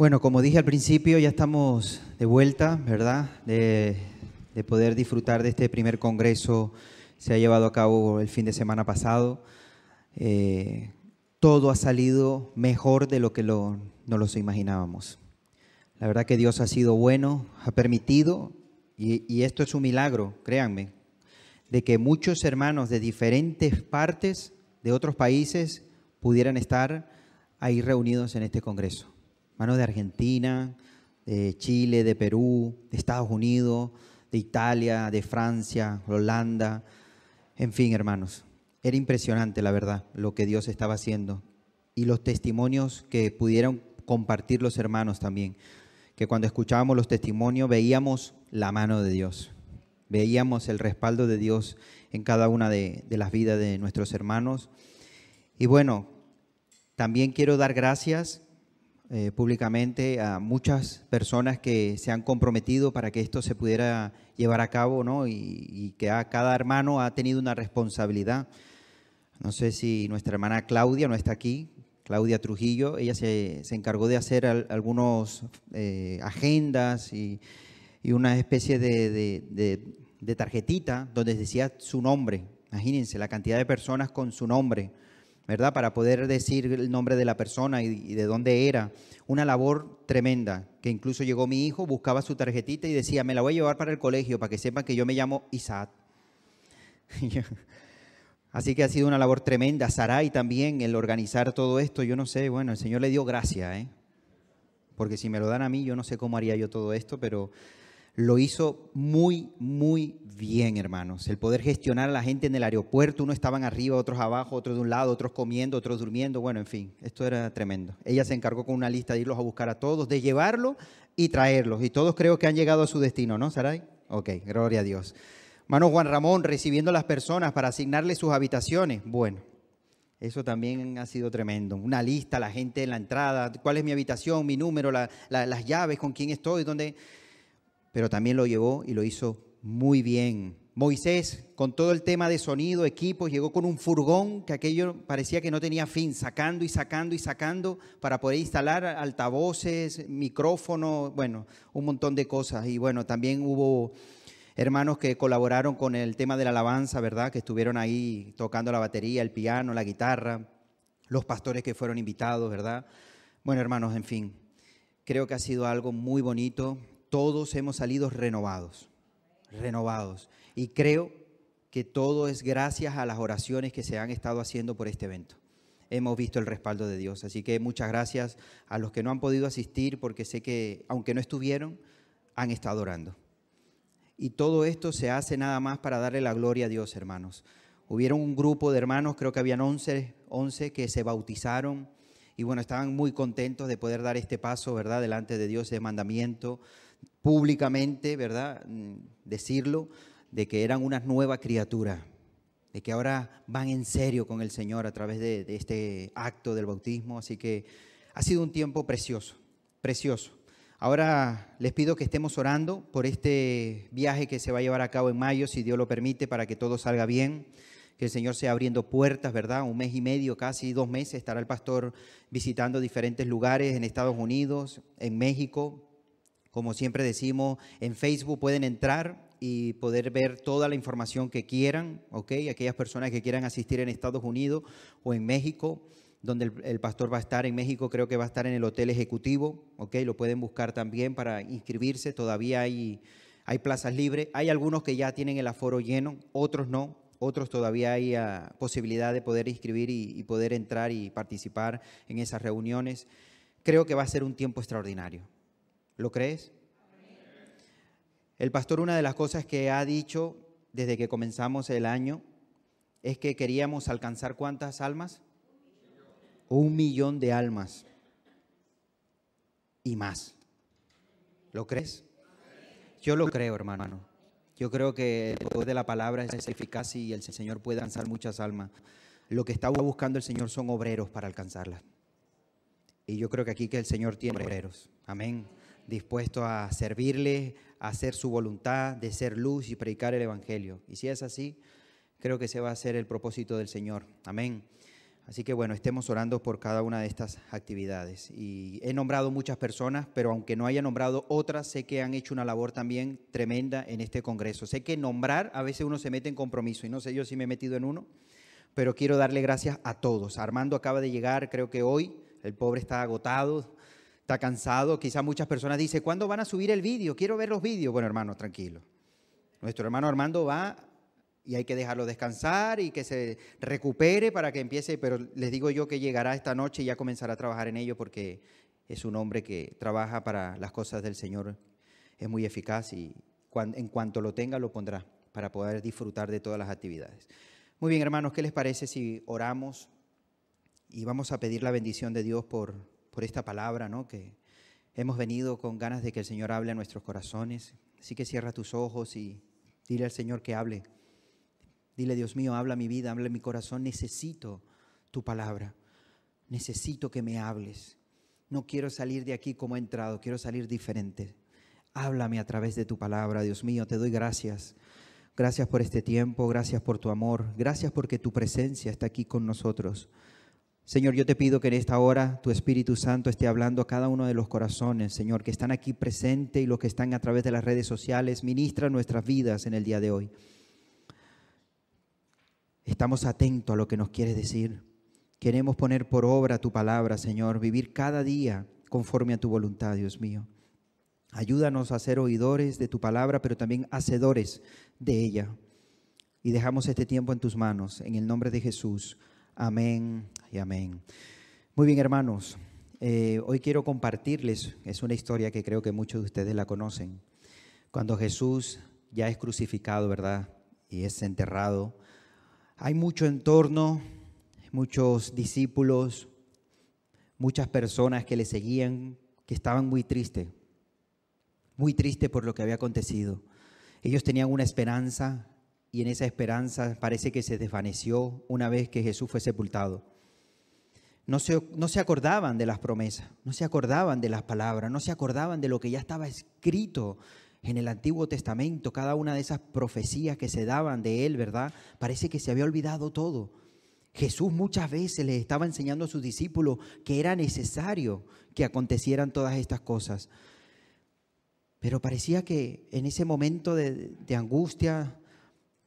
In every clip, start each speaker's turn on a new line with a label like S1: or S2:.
S1: Bueno, como dije al principio, ya estamos de vuelta, ¿verdad? De, de poder disfrutar de este primer congreso. Se ha llevado a cabo el fin de semana pasado. Eh, todo ha salido mejor de lo que lo, no lo imaginábamos. La verdad que Dios ha sido bueno, ha permitido, y, y esto es un milagro, créanme, de que muchos hermanos de diferentes partes de otros países pudieran estar ahí reunidos en este congreso. Hermanos de Argentina, de Chile, de Perú, de Estados Unidos, de Italia, de Francia, Holanda, en fin, hermanos. Era impresionante, la verdad, lo que Dios estaba haciendo y los testimonios que pudieron compartir los hermanos también. Que cuando escuchábamos los testimonios veíamos la mano de Dios, veíamos el respaldo de Dios en cada una de, de las vidas de nuestros hermanos. Y bueno, también quiero dar gracias eh, públicamente a muchas personas que se han comprometido para que esto se pudiera llevar a cabo, ¿no? Y, que a, cada hermano ha tenido una responsabilidad. No sé si nuestra hermana Claudia no está aquí, Claudia Trujillo, ella se, se encargó de hacer al, algunos eh, agendas y, y, una especie de, de, de, de tarjetita donde decía su nombre. Imagínense la cantidad de personas con su nombre ¿verdad? Para poder decir el nombre de la persona y, de dónde era. Una labor tremenda, que incluso llegó mi hijo, buscaba su tarjetita y decía, me la voy a llevar para el colegio, para que sepan que yo me llamo Isaac. Así que ha sido una labor tremenda. Saray también, el organizar todo esto, yo no sé, bueno, el Señor le dio gracia, ¿eh? Porque si me lo dan a mí, yo no sé cómo haría yo todo esto, pero lo hizo muy, muy bien, hermanos. El poder gestionar a la gente en el aeropuerto, unos estaban arriba, otros abajo, otros de un lado, otros comiendo, otros durmiendo, bueno, en fin, esto era tremendo. Ella se encargó con una lista de irlos a buscar a todos, de llevarlos y traerlos. Y todos creo que han llegado a su destino, ¿no, Saray? Ok, gloria a Dios. Hermano Juan Ramón, recibiendo a las personas para asignarles sus habitaciones. Bueno, eso también ha sido tremendo. Una lista, la gente en la entrada, cuál es mi habitación, mi número, la, la, las llaves, con quién estoy, dónde pero también lo llevó y lo hizo muy bien. Moisés, con todo el tema de sonido, equipos, llegó con un furgón que aquello parecía que no tenía fin, sacando y sacando y sacando para poder instalar altavoces, micrófonos, bueno, un montón de cosas. Y bueno, también hubo hermanos que colaboraron con el tema de la alabanza, ¿verdad? Que estuvieron ahí tocando la batería, el piano, la guitarra, los pastores que fueron invitados, ¿verdad? Bueno, hermanos, en fin, creo que ha sido algo muy bonito todos hemos salido renovados, renovados. Y creo que todo es gracias a las oraciones que se han estado haciendo por este evento. Hemos visto el respaldo de Dios. Así que muchas gracias a los que no han podido asistir porque sé que, aunque no estuvieron, han estado orando. Y todo esto se hace nada más para darle la gloria a Dios, hermanos. Hubieron un grupo de hermanos, creo que habían 11, 11 que se bautizaron y bueno, estaban muy contentos de poder dar este paso, ¿verdad?, delante de Dios, de mandamiento, públicamente, ¿verdad? Mm, decirlo, de que eran una nueva criatura, de que ahora van en serio con el Señor a través de, de, este acto del bautismo. Así que ha sido un tiempo precioso, precioso. Ahora les pido que estemos orando por este viaje que se va a llevar a cabo en mayo, si Dios lo permite, para que todo salga bien, que el Señor sea abriendo puertas, ¿verdad? Un mes y medio, casi dos meses, estará el pastor visitando diferentes lugares en Estados Unidos, en México, como siempre decimos, en Facebook pueden entrar y poder ver toda la información que quieran, ¿ok? Aquellas personas que quieran asistir en Estados Unidos o en México, donde el, pastor va a estar en México, creo que va a estar en el hotel ejecutivo, ¿ok? Lo pueden buscar también para inscribirse, todavía hay, hay plazas libres. Hay algunos que ya tienen el aforo lleno, otros no, otros todavía hay uh, posibilidad de poder inscribir y poder entrar y participar en esas reuniones. Creo que va a ser un tiempo extraordinario. ¿Lo crees? El pastor una de las cosas que ha dicho desde que comenzamos el año es que queríamos alcanzar cuántas almas? Un millón de almas y más. ¿Lo crees? Yo lo creo, hermano. Yo creo que el poder de la palabra es eficaz y el Señor puede alcanzar muchas almas. Lo que está buscando el Señor son obreros para alcanzarlas. Y yo creo que aquí que el Señor tiene obreros. Amén dispuesto a servirle, a hacer su voluntad, de ser luz y predicar el Evangelio. Y si es así, creo que ese va a ser el propósito del Señor. Amén. Así que bueno, estemos orando por cada una de estas actividades. Y he nombrado muchas personas, pero aunque no haya nombrado otras, sé que han hecho una labor también tremenda en este Congreso. Sé que nombrar, a veces uno se mete en compromiso, y no sé yo si me he metido en uno, pero quiero darle gracias a todos. Armando acaba de llegar, creo que hoy, el pobre está agotado, está cansado. Quizá muchas personas dicen, ¿cuándo van a subir el vídeo? Quiero ver los vídeos. Bueno, hermano, tranquilo. Nuestro hermano Armando va y hay que dejarlo descansar y que se recupere para que empiece, pero les digo yo que llegará esta noche y ya comenzará a trabajar en ello porque es un hombre que trabaja para las cosas del Señor, es muy eficaz y en cuanto lo tenga lo pondrá para poder disfrutar de todas las actividades. Muy bien, hermanos, ¿qué les parece si oramos y vamos a pedir la bendición de Dios por, por esta palabra, ¿no? Que hemos venido con ganas de que el Señor hable a nuestros corazones. Así que cierra tus ojos y dile al Señor que hable. Dile, Dios mío, habla mi vida, habla mi corazón. Necesito tu palabra. Necesito que me hables. No quiero salir de aquí como he entrado, quiero salir diferente. Háblame a través de tu palabra, Dios mío, te doy gracias. Gracias por este tiempo, gracias por tu amor, gracias porque tu presencia está aquí con nosotros. Señor, yo te pido que en esta hora tu Espíritu Santo esté hablando a cada uno de los corazones, Señor, que están aquí presentes y los que están a través de las redes sociales. Ministra nuestras vidas en el día de hoy. Estamos atentos a lo que nos quieres decir. Queremos poner por obra tu palabra, Señor, vivir cada día conforme a tu voluntad, Dios mío. Ayúdanos a ser oidores de tu palabra, pero también hacedores de ella. Y dejamos este tiempo en tus manos, en el nombre de Jesús. Amén y amén. Muy bien, hermanos. Eh, hoy quiero compartirles, es una historia que creo que muchos de ustedes la conocen. Cuando Jesús ya es crucificado, ¿verdad? Y es enterrado, hay mucho entorno, muchos discípulos, muchas personas que le seguían, que estaban muy tristes, muy tristes por lo que había acontecido. Ellos tenían una esperanza y en esa esperanza parece que se desvaneció una vez que Jesús fue sepultado. No se, no se acordaban de las promesas, no se acordaban de las palabras, no se acordaban de lo que ya estaba escrito en el Antiguo Testamento, cada una de esas profecías que se daban de él, ¿verdad? Parece que se había olvidado todo. Jesús muchas veces le estaba enseñando a sus discípulos que era necesario que acontecieran todas estas cosas. Pero parecía que en ese momento de, de angustia,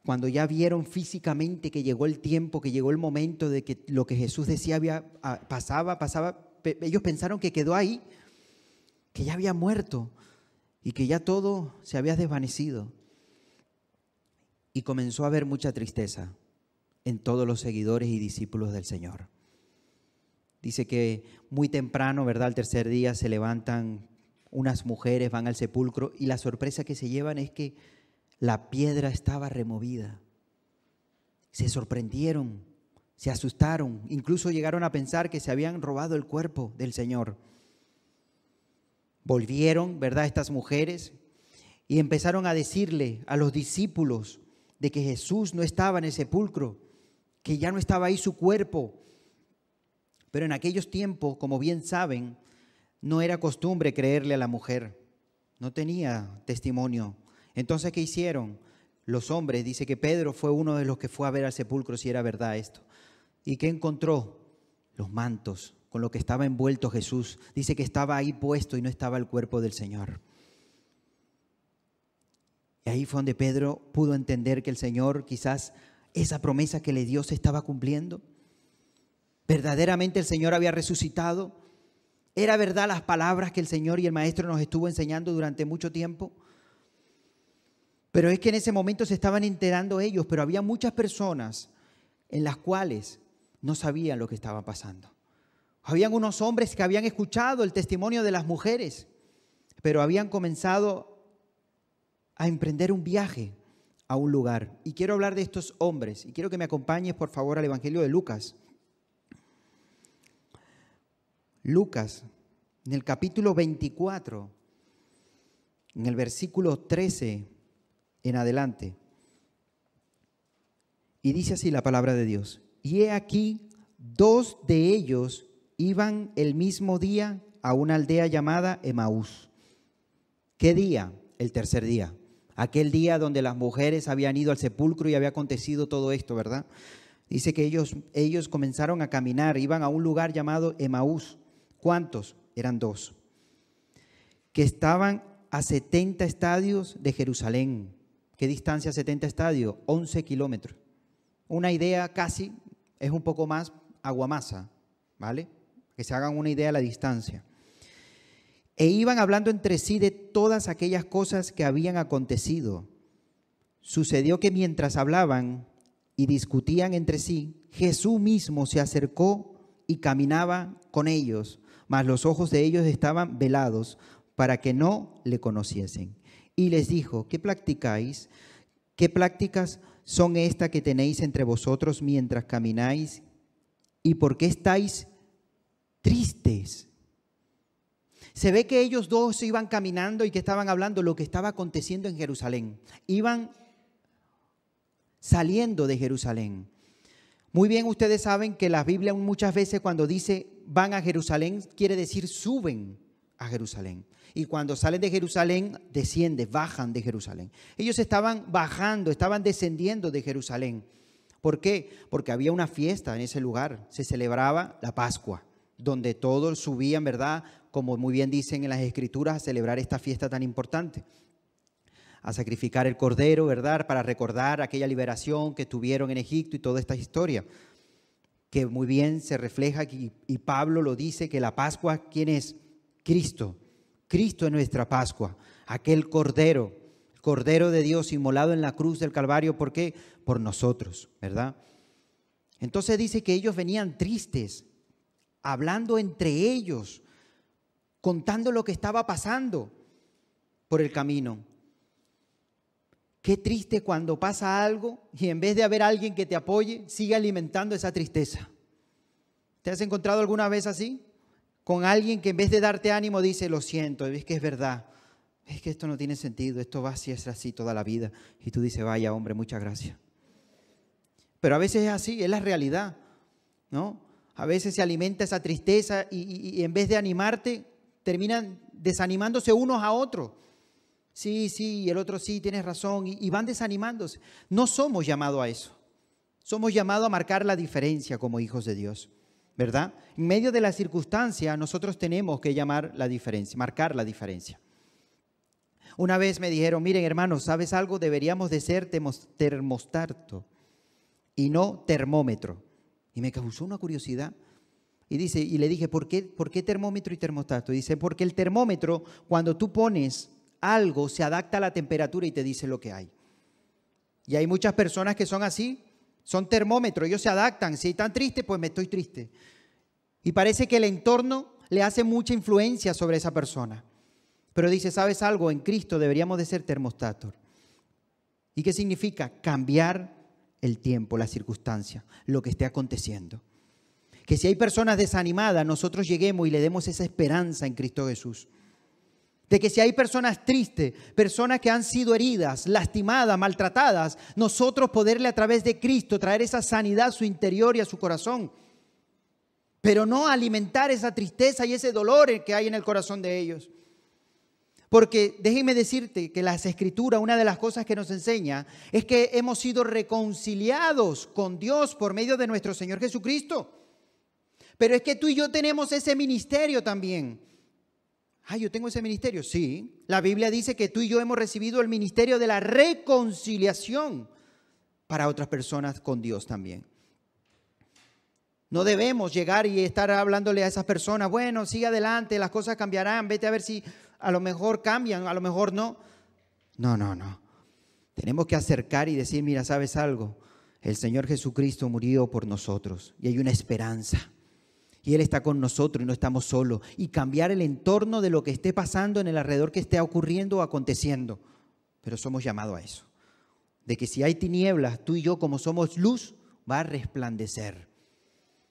S1: cuando ya vieron físicamente que llegó el tiempo, que llegó el momento de que lo que Jesús decía había, ah, pasaba, pasaba, ellos pensaron que quedó ahí, que ya había muerto y que ya todo se había desvanecido. Y comenzó a haber mucha tristeza en todos los seguidores y discípulos del Señor. Dice que muy temprano, ¿verdad? Al tercer día se levantan unas mujeres, van al sepulcro y la sorpresa que se llevan es que la piedra estaba removida. Se sorprendieron, se asustaron, incluso llegaron a pensar que se habían robado el cuerpo del Señor. Volvieron, ¿verdad?, estas mujeres y empezaron a decirle a los discípulos de que Jesús no estaba en el sepulcro, que ya no estaba ahí su cuerpo. Pero en aquellos tiempos, como bien saben, no era costumbre creerle a la mujer, no tenía testimonio. Entonces, ¿qué hicieron? Los hombres, dice que Pedro fue uno de los que fue a ver al sepulcro si era verdad esto. ¿Y qué encontró? Los mantos con lo que estaba envuelto Jesús. Dice que estaba ahí puesto y no estaba el cuerpo del Señor. Y ahí fue donde Pedro pudo entender que el Señor quizás esa promesa que le dio se estaba cumpliendo. Verdaderamente el Señor había resucitado. Era verdad las palabras que el Señor y el Maestro nos estuvo enseñando durante mucho tiempo. Pero es que en ese momento se estaban enterando ellos, pero había muchas personas en las cuales no sabían lo que estaba pasando. Habían unos hombres que habían escuchado el testimonio de las mujeres, pero habían comenzado a emprender un viaje a un lugar. Y quiero hablar de estos hombres y quiero que me acompañes por favor al Evangelio de Lucas. Lucas, en el capítulo 24, en el versículo 13 en adelante. Y dice así la palabra de Dios. Y he aquí, dos de ellos iban el mismo día a una aldea llamada Emaús. ¿Qué día? El tercer día. Aquel día donde las mujeres habían ido al sepulcro y había acontecido todo esto, ¿verdad? Dice que ellos, ellos comenzaron a caminar, iban a un lugar llamado Emaús. ¿Cuántos? Eran dos. Que estaban a 70 estadios de Jerusalén. ¿Qué distancia 70 estadios? 11 kilómetros. Una idea casi, es un poco más aguamasa, ¿vale? Que se hagan una idea de la distancia. E iban hablando entre sí de todas aquellas cosas que habían acontecido. Sucedió que mientras hablaban y discutían entre sí, Jesús mismo se acercó y caminaba con ellos, mas los ojos de ellos estaban velados para que no le conociesen. Y les dijo, ¿qué practicáis? ¿Qué prácticas son estas que tenéis entre vosotros mientras camináis? ¿Y por qué estáis tristes? Se ve que ellos dos iban caminando y que estaban hablando lo que estaba aconteciendo en Jerusalén. Iban saliendo de Jerusalén. Muy bien, ustedes saben que la Biblia muchas veces cuando dice van a Jerusalén, quiere decir suben a Jerusalén. Y cuando salen de Jerusalén, descienden, bajan de Jerusalén. Ellos estaban bajando, estaban descendiendo de Jerusalén. ¿Por qué? Porque había una fiesta en ese lugar. Se celebraba la Pascua, donde todos subían, ¿verdad? Como muy bien dicen en las Escrituras, a celebrar esta fiesta tan importante. A sacrificar el cordero, ¿verdad? Para recordar aquella liberación que tuvieron en Egipto y toda esta historia. Que muy bien se refleja aquí. Y Pablo lo dice que la Pascua, ¿quién es? Cristo. Cristo es nuestra Pascua, aquel Cordero, Cordero de Dios inmolado en la cruz del Calvario, ¿por qué? Por nosotros, ¿verdad? Entonces dice que ellos venían tristes, hablando entre ellos, contando lo que estaba pasando por el camino. Qué triste cuando pasa algo y en vez de haber alguien que te apoye, sigue alimentando esa tristeza. ¿Te has encontrado alguna vez así? Con alguien que en vez de darte ánimo dice, lo siento, es que es verdad, es que esto no tiene sentido, esto va así, es así toda la vida. Y tú dices, vaya hombre, muchas gracias. Pero a veces es así, es la realidad, ¿no? A veces se alimenta esa tristeza y, en vez de animarte, terminan desanimándose unos a otros. Sí, sí, y el otro sí, tienes razón, y, y van desanimándose. No somos llamados a eso. Somos llamados a marcar la diferencia como hijos de Dios. ¿Verdad? En medio de la circunstancia nosotros tenemos que llamar la diferencia, marcar la diferencia. Una vez me dijeron, miren hermanos, ¿sabes algo? Deberíamos de ser termostato y no termómetro. Y me causó una curiosidad. Y, dice, y le dije, ¿por qué, ¿por qué termómetro y termostato? dice, porque el termómetro, cuando tú pones algo, se adapta a la temperatura y te dice lo que hay. Y hay muchas personas que son así, son termómetros, ellos se adaptan. Si están tristes, pues me estoy triste. Y parece que el entorno le hace mucha influencia sobre esa persona. Pero dice, ¿sabes algo? En Cristo deberíamos de ser termostatos. ¿Y qué significa? Cambiar el tiempo, la circunstancia, lo que esté aconteciendo. Que si hay personas desanimadas, nosotros lleguemos y le demos esa esperanza en Cristo Jesús. De que si hay personas tristes, personas que han sido heridas, lastimadas, maltratadas, nosotros poderle a través de Cristo traer esa sanidad a su interior y a su corazón. Pero no alimentar esa tristeza y ese dolor que hay en el corazón de ellos. Porque déjenme decirte que las escrituras, una de las cosas que nos enseña es que hemos sido reconciliados con Dios por medio de nuestro Señor Jesucristo. Pero es que tú y yo tenemos ese ministerio también Ah, yo tengo ese ministerio. Sí, la Biblia dice que tú y yo hemos recibido el ministerio de la reconciliación para otras personas con Dios también. No debemos llegar y estar hablándole a esas personas, bueno, sigue adelante, las cosas cambiarán, vete a ver si a lo mejor cambian, a lo mejor no. No, no, no. Tenemos que acercar y decir, mira, ¿sabes algo? El Señor Jesucristo murió por nosotros y hay una esperanza y Él está con nosotros y no estamos solos. Y cambiar el entorno de lo que esté pasando en el alrededor que esté ocurriendo o aconteciendo. Pero somos llamados a eso. De que si hay tinieblas, tú y yo como somos luz, va a resplandecer.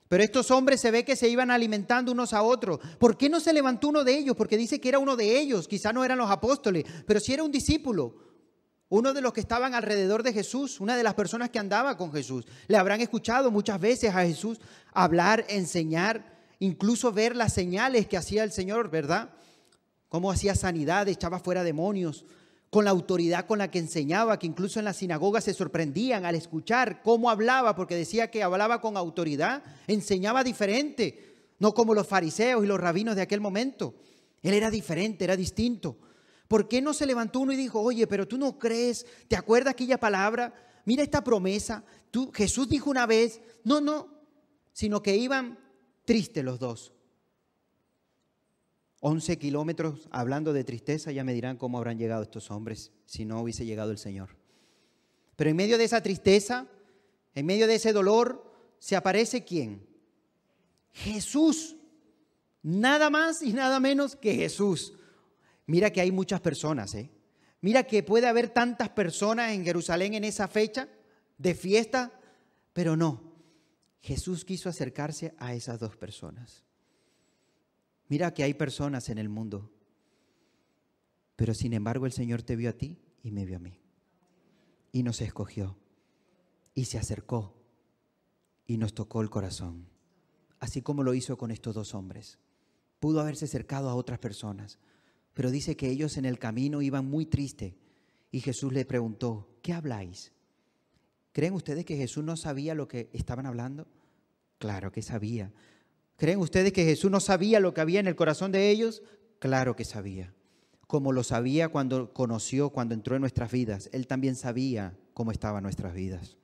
S1: Pero estos hombres se ve que se iban alimentando unos a otros. ¿Por qué no se levantó uno de ellos? Porque dice que era uno de ellos, quizá no eran los apóstoles, pero si era un discípulo, uno de los que estaban alrededor de Jesús, una de las personas que andaba con Jesús. Le habrán escuchado muchas veces a Jesús hablar, enseñar, incluso ver las señales que hacía el Señor, ¿verdad? Cómo hacía sanidad, echaba fuera demonios, con la autoridad con la que enseñaba, que incluso en la sinagoga se sorprendían al escuchar cómo hablaba, porque decía que hablaba con autoridad, enseñaba diferente, no como los fariseos y los rabinos de aquel momento. Él era diferente, era distinto. ¿Por qué no se levantó uno y dijo, oye, pero tú no crees, ¿te acuerdas aquella palabra? Mira esta promesa. Tú, Jesús dijo una vez, no, no, sino que iban tristes los dos. 11 kilómetros hablando de tristeza, ya me dirán cómo habrán llegado estos hombres si no hubiese llegado el Señor. Pero en medio de esa tristeza, en medio de ese dolor, se aparece quién? Jesús. Nada más y nada menos que Jesús. Mira que hay muchas personas, ¿eh? Mira que puede haber tantas personas en Jerusalén en esa fecha de fiesta, pero no. Jesús quiso acercarse a esas dos personas. Mira que hay personas en el mundo, pero sin embargo el Señor te vio a ti y me vio a mí. Y nos escogió y se acercó y nos tocó el corazón, así como lo hizo con estos dos hombres. Pudo haberse acercado a otras personas, pero dice que ellos en el camino iban muy tristes y Jesús le preguntó, ¿qué habláis? ¿Creen ustedes que Jesús no sabía lo que estaban hablando? Claro que sabía. ¿Creen ustedes que Jesús no sabía lo que había en el corazón de ellos? Claro que sabía. Como lo sabía cuando conoció, cuando entró en nuestras vidas. Él también sabía cómo estaban nuestras vidas.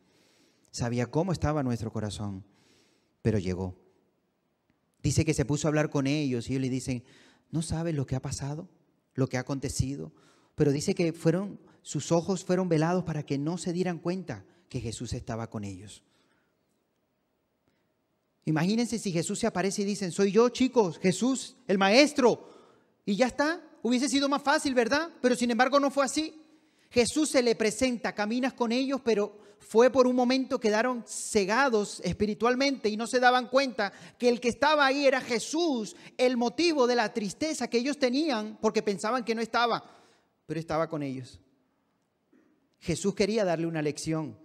S1: Sabía cómo estaba nuestro corazón. Pero llegó. Dice que se puso a hablar con ellos y ellos le dicen, ¿no sabes lo que ha pasado? Lo que ha acontecido, pero dice que fueron sus ojos fueron velados para que no se dieran cuenta que Jesús estaba con ellos. Imagínense si Jesús se aparece y dicen, soy yo, chicos, Jesús, el maestro, y ya está. Hubiese sido más fácil, ¿verdad? Pero sin embargo no fue así. Jesús se le presenta, caminas con ellos, pero fue por un momento quedaron cegados espiritualmente y no se daban cuenta que el que estaba ahí era Jesús, el motivo de la tristeza que ellos tenían porque pensaban que no estaba, pero estaba con ellos. Jesús quería darle una lección.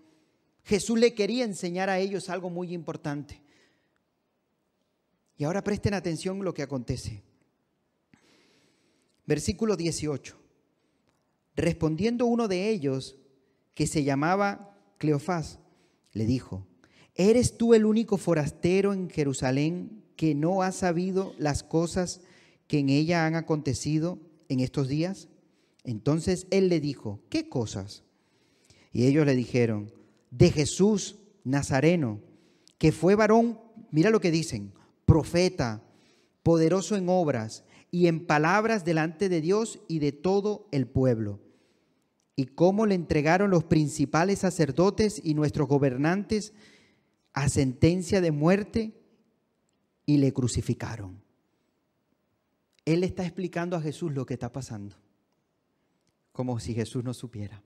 S1: Jesús le quería enseñar a ellos algo muy importante. Y ahora presten atención a lo que acontece. Versículo 18. Respondiendo uno de ellos, que se llamaba Cleofás, le dijo, ¿eres tú el único forastero en Jerusalén que no ha sabido las cosas que en ella han acontecido en estos días? Entonces él le dijo, ¿qué cosas? Y ellos le dijeron, de Jesús Nazareno, que fue varón, mira lo que dicen, profeta, poderoso en obras y en palabras delante de Dios y de todo el pueblo y cómo le entregaron los principales sacerdotes y nuestros gobernantes a sentencia de muerte y le crucificaron. Él está explicando a Jesús lo que está pasando, como si Jesús no supiera.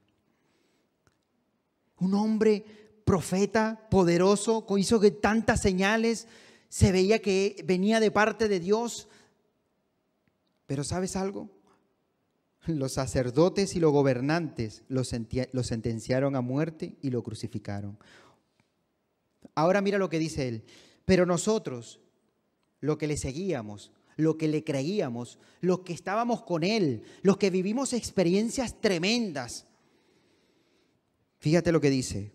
S1: Un hombre profeta, poderoso, hizo que tantas señales, se veía que venía de parte de Dios. Pero ¿sabes algo? Los sacerdotes y los gobernantes lo, sentenciaron a muerte y lo crucificaron. Ahora mira lo que dice él. Pero nosotros, lo que le seguíamos, lo que le creíamos, los que estábamos con él, los que vivimos experiencias tremendas, fíjate lo que dice.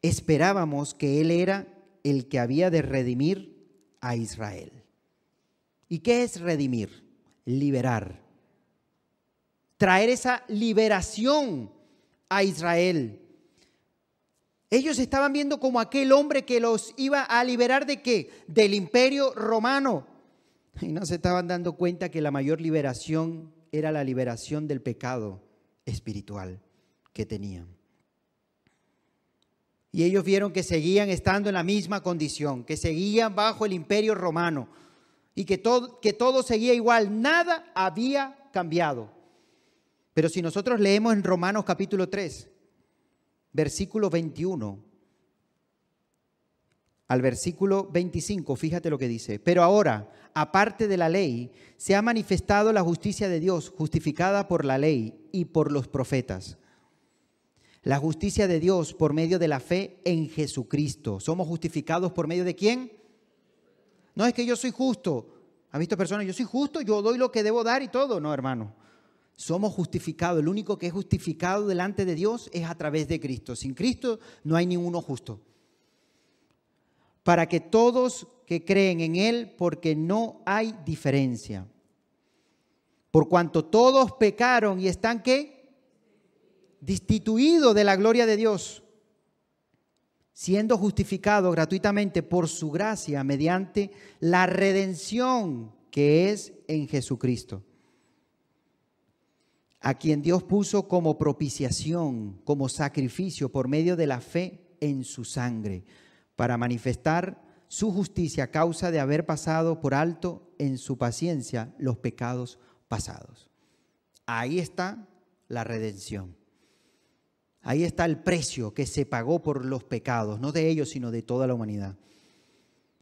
S1: Esperábamos que él era el que había de redimir a Israel. ¿Y qué es redimir? Liberar traer esa liberación a Israel. Ellos estaban viendo como aquel hombre que los iba a liberar de qué? Del imperio romano. Y no se estaban dando cuenta que la mayor liberación era la liberación del pecado espiritual que tenían. Y ellos vieron que seguían estando en la misma condición, que seguían bajo el imperio romano y que todo, que todo seguía igual, nada había cambiado. Pero si nosotros leemos en Romanos capítulo 3, versículo 21 al versículo 25, fíjate lo que dice. Pero ahora, aparte de la ley, se ha manifestado la justicia de Dios, justificada por la ley y por los profetas. La justicia de Dios por medio de la fe en Jesucristo. ¿Somos justificados por medio de quién? No es que yo soy justo. ¿Ha visto personas? Yo soy justo, yo doy lo que debo dar y todo. No, hermano. Somos justificados. El único que es justificado delante de Dios es a través de Cristo. Sin Cristo no hay ninguno justo. Para que todos que creen en Él, porque no hay diferencia. Por cuanto todos pecaron y están qué? Destituidos de la gloria de Dios, siendo justificados gratuitamente por su gracia mediante la redención que es en Jesucristo a quien Dios puso como propiciación, como sacrificio por medio de la fe en su sangre, para manifestar su justicia a causa de haber pasado por alto en su paciencia los pecados pasados. Ahí está la redención. Ahí está el precio que se pagó por los pecados, no de ellos, sino de toda la humanidad.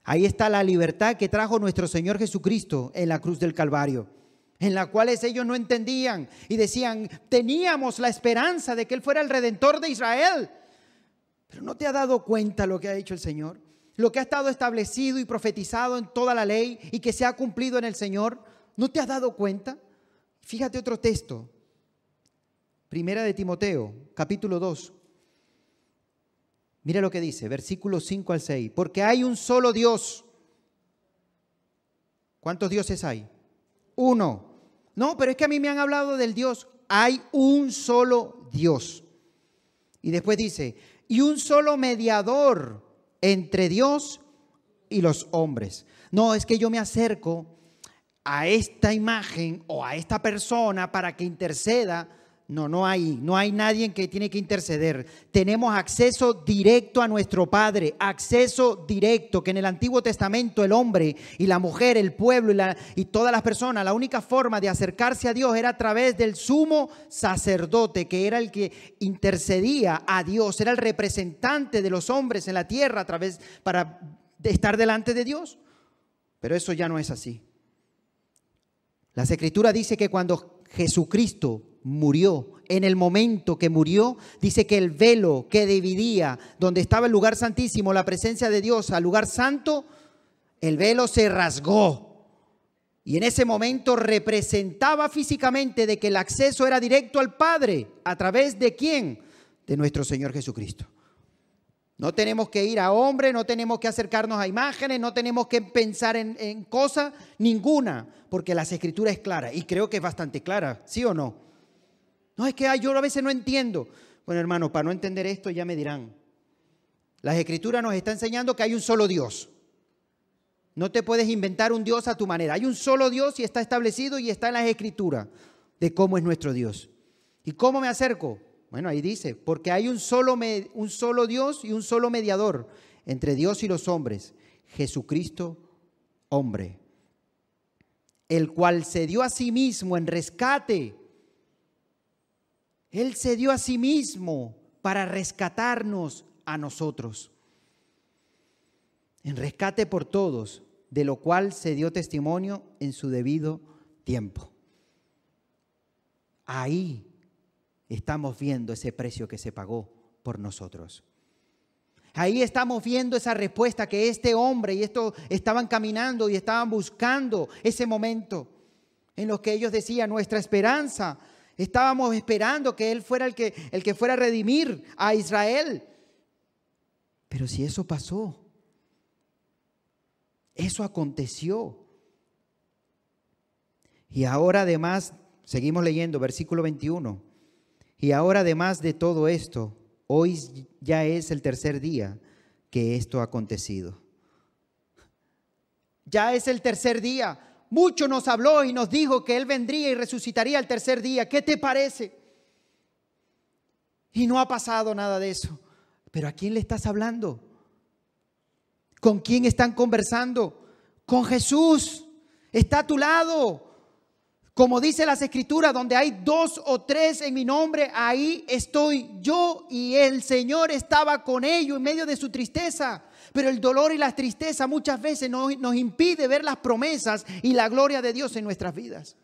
S1: Ahí está la libertad que trajo nuestro Señor Jesucristo en la cruz del Calvario en la cuales ellos no entendían y decían, teníamos la esperanza de que Él fuera el redentor de Israel. Pero ¿no te ha dado cuenta lo que ha hecho el Señor? Lo que ha estado establecido y profetizado en toda la ley y que se ha cumplido en el Señor. ¿No te has dado cuenta? Fíjate otro texto. Primera de Timoteo, capítulo 2. Mira lo que dice, versículos 5 al 6. Porque hay un solo Dios. ¿Cuántos dioses hay? Uno no, pero es que a mí me han hablado del Dios. Hay un solo Dios. Y después dice, y un solo mediador entre Dios y los hombres. No, es que yo me acerco a esta imagen o a esta persona para que interceda no, no hay, no hay nadie que tiene que interceder. Tenemos acceso directo a nuestro Padre, acceso directo, que en el Antiguo Testamento el hombre y la mujer, el pueblo y, la, todas las personas, la única forma de acercarse a Dios era a través del sumo sacerdote, que era el que intercedía a Dios, era el representante de los hombres en la tierra a través para estar delante de Dios. Pero eso ya no es así. La Escritura dice que cuando Jesucristo murió. En el momento que murió, dice que el velo que dividía donde estaba el lugar santísimo, la presencia de Dios, al lugar santo, el velo se rasgó. Y en ese momento representaba físicamente de que el acceso era directo al Padre. ¿A través de quién? De nuestro Señor Jesucristo. No tenemos que ir a hombre, no tenemos que acercarnos a imágenes, no tenemos que pensar en, en cosa ninguna, porque la escritura es clara y creo que es bastante clara, ¿sí o no? No, es que yo a veces no entiendo. Bueno, hermano, para no entender esto ya me dirán. Las escrituras nos están enseñando que hay un solo Dios. No te puedes inventar un Dios a tu manera. Hay un solo Dios y está establecido y está en las escrituras de cómo es nuestro Dios. ¿Y cómo me acerco? Bueno, ahí dice, porque hay un solo, un solo Dios y un solo mediador entre Dios y los hombres, Jesucristo hombre, el cual se dio a sí mismo en rescate él se dio a sí mismo para rescatarnos a nosotros. En rescate por todos, de lo cual se dio testimonio en su debido tiempo. Ahí estamos viendo ese precio que se pagó por nosotros. Ahí estamos viendo esa respuesta que este hombre y esto estaban caminando y estaban buscando ese momento en los que ellos decían, nuestra esperanza Estábamos esperando que Él fuera el que, el que fuera a redimir a Israel. Pero si eso pasó, eso aconteció. Y ahora además, seguimos leyendo, versículo 21. Y ahora además de todo esto, hoy ya es el tercer día que esto ha acontecido. Ya es el tercer día mucho nos habló y nos dijo que Él vendría y resucitaría el tercer día. ¿Qué te parece? Y no ha pasado nada de eso. Pero ¿a quién le estás hablando? ¿Con quién están conversando? Con Jesús. Está a tu lado. Como dice las escrituras, donde hay dos o tres en mi nombre, ahí estoy yo y el Señor estaba con ellos en medio de su tristeza. Pero el dolor y la tristeza muchas veces nos, impide ver las promesas y la gloria de Dios en nuestras vidas.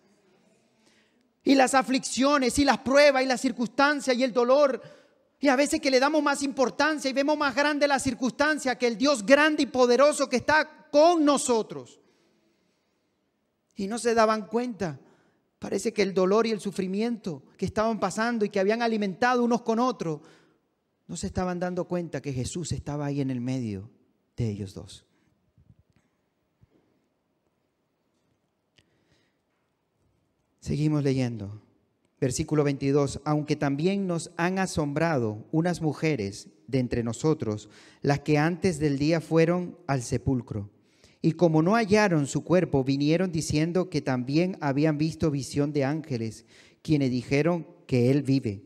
S1: Y las aflicciones y las pruebas y las circunstancias y el dolor. Y a veces que le damos más importancia y vemos más grande la circunstancia que el Dios grande y poderoso que está con nosotros. Y no se daban cuenta Parece que el dolor y el sufrimiento que estaban pasando y que habían alimentado unos con otros, no se estaban dando cuenta que Jesús estaba ahí en el medio de ellos dos. Seguimos leyendo. Versículo 22. Aunque también nos han asombrado unas mujeres de entre nosotros, las que antes del día fueron al sepulcro. Y como no hallaron su cuerpo, vinieron diciendo que también habían visto visión de ángeles, quienes dijeron que él vive.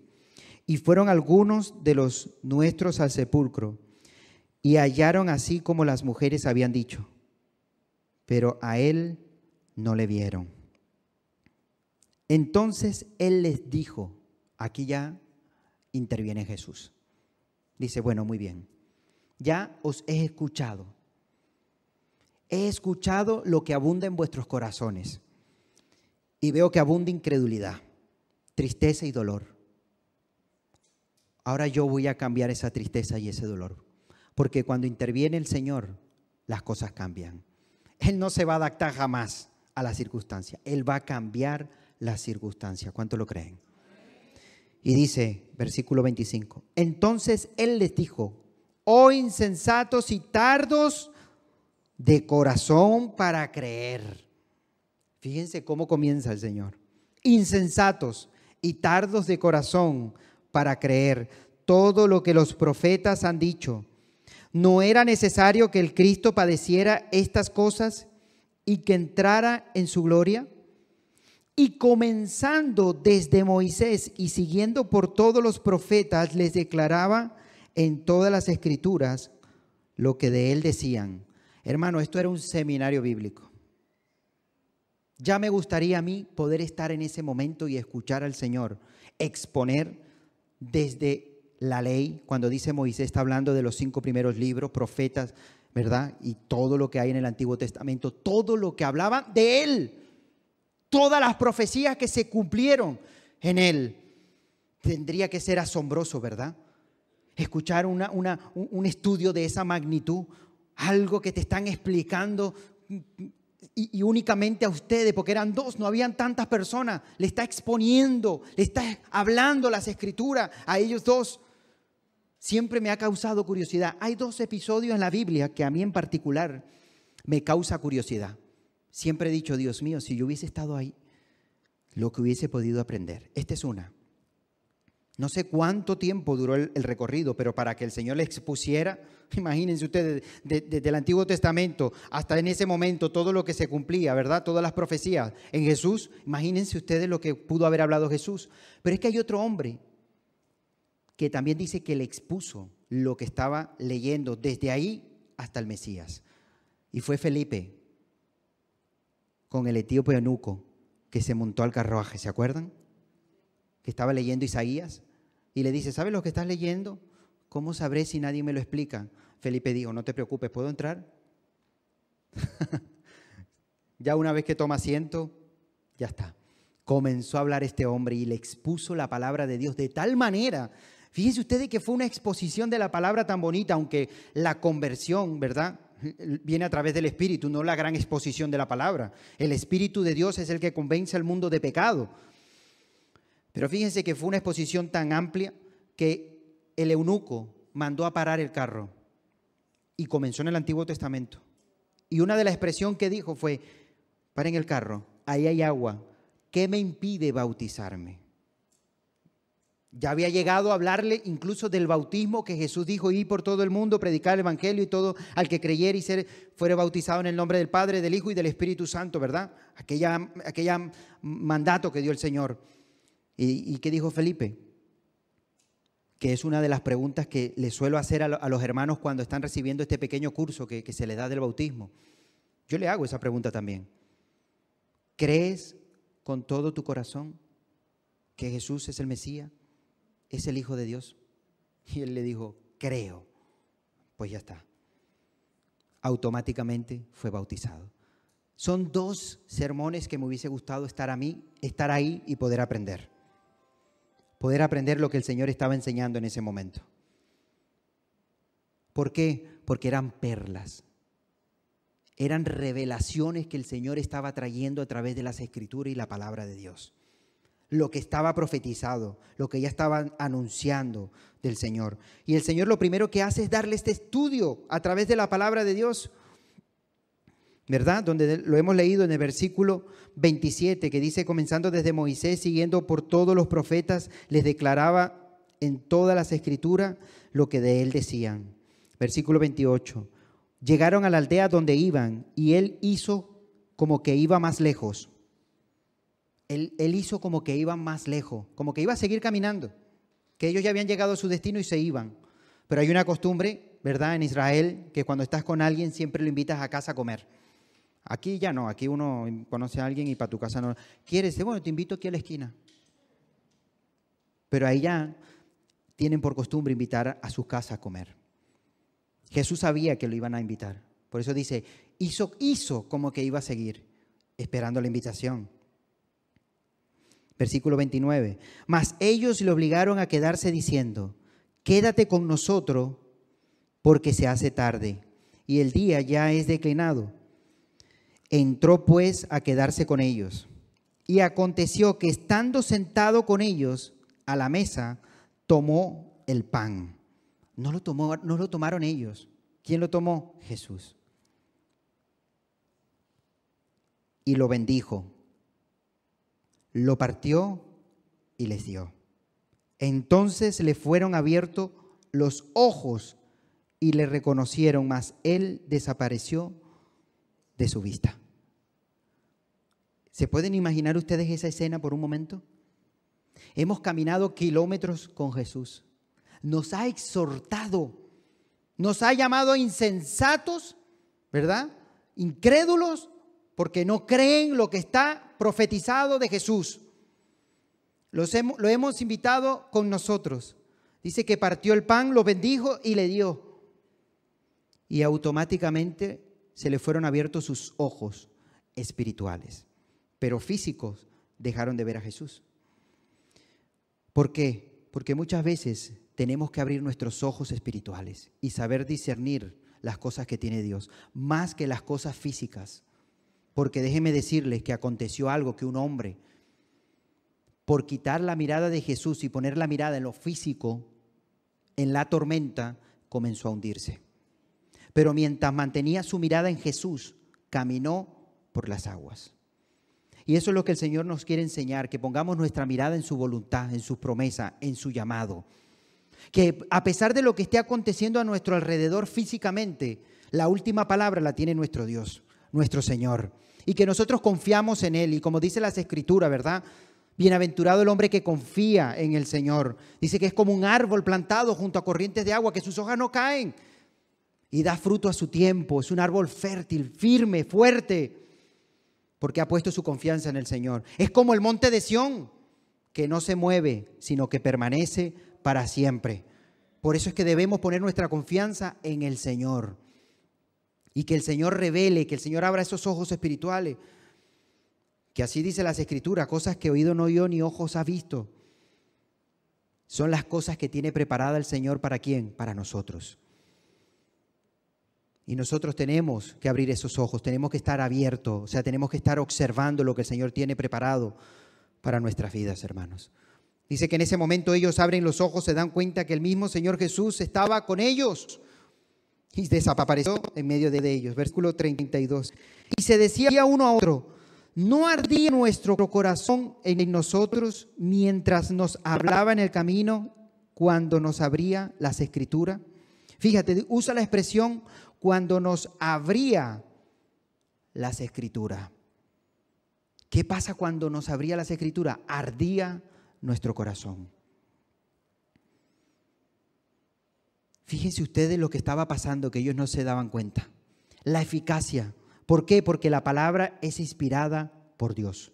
S1: Y fueron algunos de los nuestros al sepulcro, y hallaron así como las mujeres habían dicho, pero a él no le vieron. Entonces él les dijo, aquí ya interviene Jesús. Dice, bueno, muy bien, ya os he escuchado he escuchado lo que abunda en vuestros corazones y veo que abunda incredulidad, tristeza y dolor. Ahora yo voy a cambiar esa tristeza y ese dolor, porque cuando interviene el Señor, las cosas cambian. Él no se va a adaptar jamás a la circunstancia, Él va a cambiar la circunstancia. ¿Cuánto lo creen? Y dice, versículo 25, entonces Él les dijo, oh insensatos y tardos de corazón para creer. Fíjense cómo comienza el Señor. Insensatos y tardos de corazón para creer todo lo que los profetas han dicho. ¿No era necesario que el Cristo padeciera estas cosas y que entrara en su gloria? Y comenzando desde Moisés y siguiendo por todos los profetas, les declaraba en todas las escrituras lo que de él decían Hermano, esto era un seminario bíblico. Ya me gustaría a mí poder estar en ese momento y escuchar al Señor exponer desde la ley, cuando dice Moisés, está hablando de los cinco primeros libros, profetas, ¿verdad? Y todo lo que hay en el Antiguo Testamento, todo lo que hablaba de Él, todas las profecías que se cumplieron en Él. Tendría que ser asombroso, ¿verdad? Escuchar una, un estudio de esa magnitud, algo que te están explicando y, únicamente a ustedes, porque eran dos, no habían tantas personas, le está exponiendo, le está hablando las escrituras a ellos dos. Siempre me ha causado curiosidad. Hay dos episodios en la Biblia que a mí en particular me causa curiosidad. Siempre he dicho, Dios mío, si yo hubiese estado ahí, lo que hubiese podido aprender. Esta es una. No sé cuánto tiempo duró el, recorrido, pero para que el Señor le expusiera, imagínense ustedes, desde el Antiguo Testamento hasta en ese momento, todo lo que se cumplía, ¿verdad? Todas las profecías en Jesús, imagínense ustedes lo que pudo haber hablado Jesús. Pero es que hay otro hombre que también dice que le expuso lo que estaba leyendo desde ahí hasta el Mesías. Y fue Felipe con el etíope eunuco que se montó al carruaje, ¿se acuerdan? Que estaba leyendo Isaías y le dice, ¿sabes lo que estás leyendo? ¿Cómo sabré si nadie me lo explica? Felipe dijo, no te preocupes, ¿puedo entrar? ya una vez que toma asiento, ya está. Comenzó a hablar este hombre y le expuso la palabra de Dios de tal manera. Fíjense ustedes que fue una exposición de la palabra tan bonita, aunque la conversión, ¿verdad? Viene a través del Espíritu, no la gran exposición de la palabra. El Espíritu de Dios es el que convence al mundo de pecado. Pero fíjense que fue una exposición tan amplia que el eunuco mandó a parar el carro y comenzó en el Antiguo Testamento. Y una de las expresiones que dijo fue, paren el carro, ahí hay agua, ¿qué me impide bautizarme? Ya había llegado a hablarle incluso del bautismo que Jesús dijo, ir por todo el mundo, predicar el Evangelio y todo al que creyera y ser, fuera bautizado en el nombre del Padre, del Hijo y del Espíritu Santo, ¿verdad? Aquella, aquella mandato que dio el Señor. ¿Y, qué dijo Felipe? Que es una de las preguntas que le suelo hacer a, los hermanos cuando están recibiendo este pequeño curso que, que se les da del bautismo. Yo le hago esa pregunta también. ¿Crees con todo tu corazón que Jesús es el Mesías? ¿Es el Hijo de Dios? Y él le dijo, creo. Pues ya está. Automáticamente fue bautizado. Son dos sermones que me hubiese gustado estar a mí, estar ahí y poder aprender poder aprender lo que el Señor estaba enseñando en ese momento. ¿Por qué? Porque eran perlas. eran revelaciones que el Señor estaba trayendo a través de las escrituras y la palabra de Dios. Lo que estaba profetizado, lo que ya estaban anunciando del Señor. Y el Señor lo primero que hace es darle este estudio a través de la palabra de Dios. ¿Verdad? Donde lo hemos leído en el versículo 27, que dice, comenzando desde Moisés, siguiendo por todos los profetas, les declaraba en todas las escrituras lo que de él decían. Versículo 28. Llegaron a la aldea donde iban y él hizo como que iba más lejos. Él, hizo como que iban más lejos, como que iba a seguir caminando, que ellos ya habían llegado a su destino y se iban. Pero hay una costumbre, ¿verdad? En Israel, que cuando estás con alguien siempre lo invitas a casa a comer. Aquí ya no, aquí uno conoce a alguien y para tu casa no. ¿Quieres? Bueno, te invito aquí a la esquina. Pero ahí ya tienen por costumbre invitar a sus casas a comer. Jesús sabía que lo iban a invitar. Por eso dice, hizo, hizo como que iba a seguir, esperando la invitación. Versículo 29. Mas ellos le obligaron a quedarse diciendo, quédate con nosotros porque se hace tarde y el día ya es declinado. Entró pues a quedarse con ellos. Y aconteció que estando sentado con ellos a la mesa, tomó el pan no lo, tomó, no lo tomaron ellos. ¿Quién lo tomó? Jesús. Y lo bendijo. Lo partió y les dio. Entonces le fueron abiertos los ojos y le reconocieron, mas él desapareció de su vista. ¿Se pueden imaginar ustedes esa escena por un momento? Hemos caminado kilómetros con Jesús nos ha exhortado, nos ha llamado insensatos, ¿verdad? Incrédulos, porque no creen lo que está profetizado de Jesús. Los hemos, lo hemos invitado con nosotros. Dice que partió el pan, lo bendijo y le dio. Y automáticamente se le fueron abiertos sus ojos espirituales, pero físicos dejaron de ver a Jesús. ¿Por qué? Porque muchas veces tenemos que abrir nuestros ojos espirituales y saber discernir las cosas que tiene Dios, más que las cosas físicas. Porque déjeme decirles que aconteció algo que un hombre, por quitar la mirada de Jesús y poner la mirada en lo físico, en la tormenta, comenzó a hundirse. Pero mientras mantenía su mirada en Jesús, caminó por las aguas. Y eso es lo que el Señor nos quiere enseñar, que pongamos nuestra mirada en su voluntad, en su promesa, en su llamado que a pesar de lo que esté aconteciendo a nuestro alrededor físicamente, la última palabra la tiene nuestro Dios, nuestro Señor. Y que nosotros confiamos en Él. Y como dice las Escrituras, ¿verdad? Bienaventurado el hombre que confía en el Señor. Dice que es como un árbol plantado junto a corrientes de agua, que sus hojas no caen. Y da fruto a su tiempo. Es un árbol fértil, firme, fuerte. Porque ha puesto su confianza en el Señor. Es como el monte de Sión, que no se mueve, sino que permanece para siempre. Por eso es que debemos poner nuestra confianza en el Señor. Y que el Señor revele, que el Señor abra esos ojos espirituales. Que así dice las Escrituras, cosas que oído no oyó ni ojos ha visto. Son las cosas que tiene preparada el Señor para quién? Para nosotros. Y nosotros tenemos que abrir esos ojos, tenemos que estar abiertos, o sea, tenemos que estar observando lo que el Señor tiene preparado para nuestras vidas, hermanos. Dice que en ese momento ellos abren los ojos, se dan cuenta que el mismo Señor Jesús estaba con ellos y desapareció en medio de ellos. Versículo 32. Y se decía uno a otro, ¿no ardía nuestro corazón en nosotros mientras nos hablaba en el camino cuando nos abría las escrituras? Fíjate, usa la expresión cuando nos abría las escrituras. ¿Qué pasa cuando nos abría las escrituras? Ardía nuestro corazón. Fíjense ustedes lo que estaba pasando, que ellos no se daban cuenta. La eficacia. ¿Por qué? Porque la palabra es inspirada por Dios.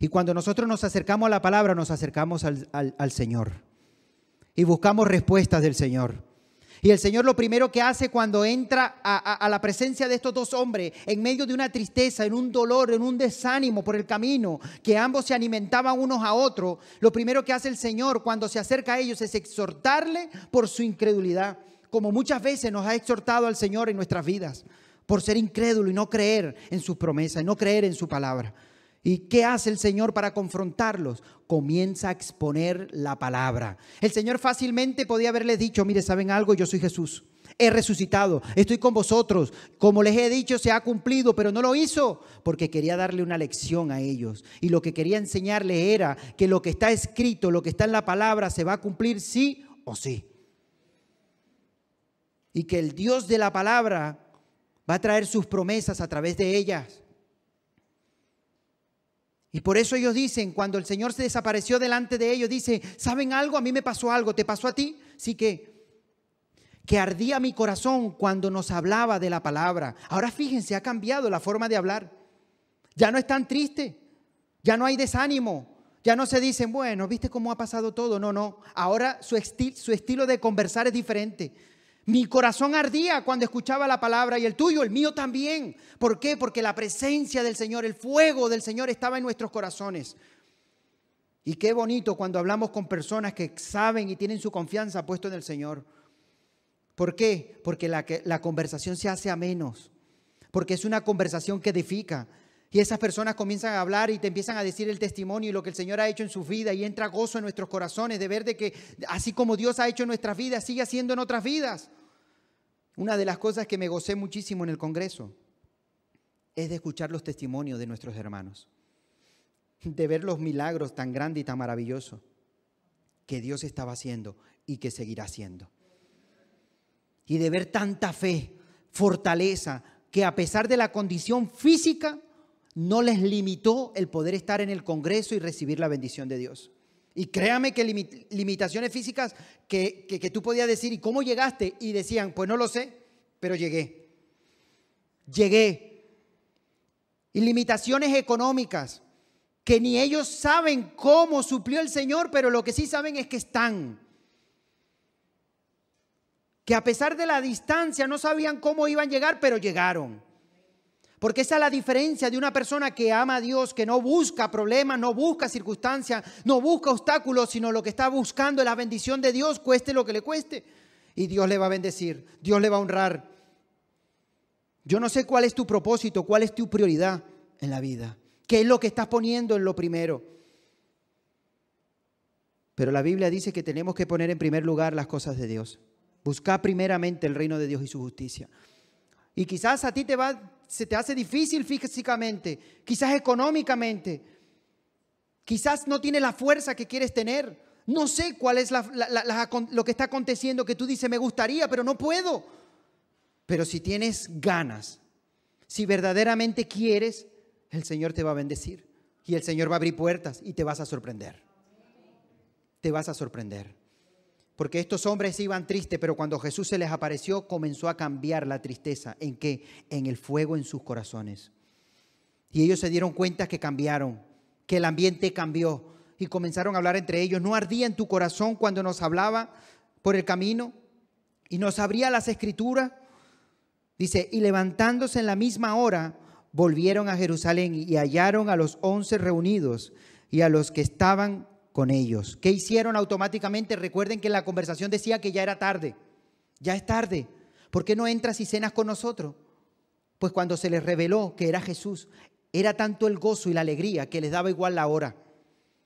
S1: Y cuando nosotros nos acercamos a la palabra, nos acercamos al, al Señor. Y buscamos respuestas del Señor. Y el Señor lo primero que hace cuando entra a, la presencia de estos dos hombres, en medio de una tristeza, en un dolor, en un desánimo por el camino, que ambos se alimentaban unos a otros, lo primero que hace el Señor cuando se acerca a ellos es exhortarle por su incredulidad, como muchas veces nos ha exhortado al Señor en nuestras vidas. por ser incrédulo y no creer en sus promesas y no creer en su palabra. ¿Y qué hace el Señor para confrontarlos? Comienza a exponer la palabra. El Señor fácilmente podía haberles dicho, mire, ¿saben algo? Yo soy Jesús. He resucitado, estoy con vosotros. Como les he dicho, se ha cumplido, pero no lo hizo porque quería darle una lección a ellos. Y lo que quería enseñarle era que lo que está escrito, lo que está en la palabra, se va a cumplir sí o sí. Y que el Dios de la palabra va a traer sus promesas a través de ellas. Y por eso ellos dicen, cuando el Señor se desapareció delante de ellos, dice, ¿saben algo? A mí me pasó algo, ¿te pasó a ti? Sí que que ardía mi corazón cuando nos hablaba de la palabra. Ahora fíjense, ha cambiado la forma de hablar. Ya no es tan triste, ya no hay desánimo, ya no se dicen, bueno, ¿viste cómo ha pasado todo? No, no. Ahora su, su estilo de conversar es diferente. Mi corazón ardía cuando escuchaba la palabra y el tuyo, el mío también. ¿Por qué? Porque la presencia del Señor, el fuego del Señor estaba en nuestros corazones. Y qué bonito cuando hablamos con personas que saben y tienen su confianza puesto en el Señor. ¿Por qué? Porque la, la conversación se hace a menos. Porque es una conversación que edifica. Y esas personas comienzan a hablar y te empiezan a decir el testimonio y lo que el Señor ha hecho en su vida y entra gozo en nuestros corazones de ver de que así como Dios ha hecho en nuestras vidas, sigue haciendo en otras vidas. Una de las cosas que me gocé muchísimo en el Congreso es de escuchar los testimonios de nuestros hermanos, de ver los milagros tan grandes y tan maravillosos que Dios estaba haciendo y que seguirá haciendo. Y de ver tanta fe, fortaleza, que a pesar de la condición física, no les limitó el poder estar en el Congreso y recibir la bendición de Dios. Y créame que limitaciones físicas que, que, tú podías decir, ¿y cómo llegaste? Y decían, pues no lo sé, pero llegué. Llegué. Y limitaciones económicas que ni ellos saben cómo suplió el Señor, pero lo que sí saben es que están. Que a pesar de la distancia no sabían cómo iban a llegar, pero llegaron. Porque esa es la diferencia de una persona que ama a Dios, que no busca problemas, no busca circunstancias, no busca obstáculos, sino lo que está buscando es la bendición de Dios, cueste lo que le cueste. Y Dios le va a bendecir, Dios le va a honrar. Yo no sé cuál es tu propósito, cuál es tu prioridad en la vida, qué es lo que estás poniendo en lo primero. Pero la Biblia dice que tenemos que poner en primer lugar las cosas de Dios. Buscar primeramente el reino de Dios y su justicia. Y quizás a ti te va se te hace difícil físicamente, quizás económicamente, quizás no tienes la fuerza que quieres tener. No sé cuál es lo que está aconteciendo que tú dices, me gustaría, pero no puedo. Pero si tienes ganas, si verdaderamente quieres, el Señor te va a bendecir. Y el Señor va a abrir puertas y te vas a sorprender. Te vas a sorprender. Porque estos hombres iban tristes, pero cuando Jesús se les apareció, comenzó a cambiar la tristeza. ¿En qué? En el fuego en sus corazones. Y ellos se dieron cuenta que cambiaron, que el ambiente cambió. Y comenzaron a hablar entre ellos. ¿No ardía en tu corazón cuando nos hablaba por el camino? Y nos abría las escrituras. Dice, y levantándose en la misma hora, volvieron a Jerusalén y hallaron a los once reunidos y a los que estaban con ellos. ¿Qué hicieron automáticamente? Recuerden que la conversación decía que ya era tarde. Ya es tarde. ¿Por qué no entras y cenas con nosotros? Pues cuando se les reveló que era Jesús, era tanto el gozo y la alegría que les daba igual la hora.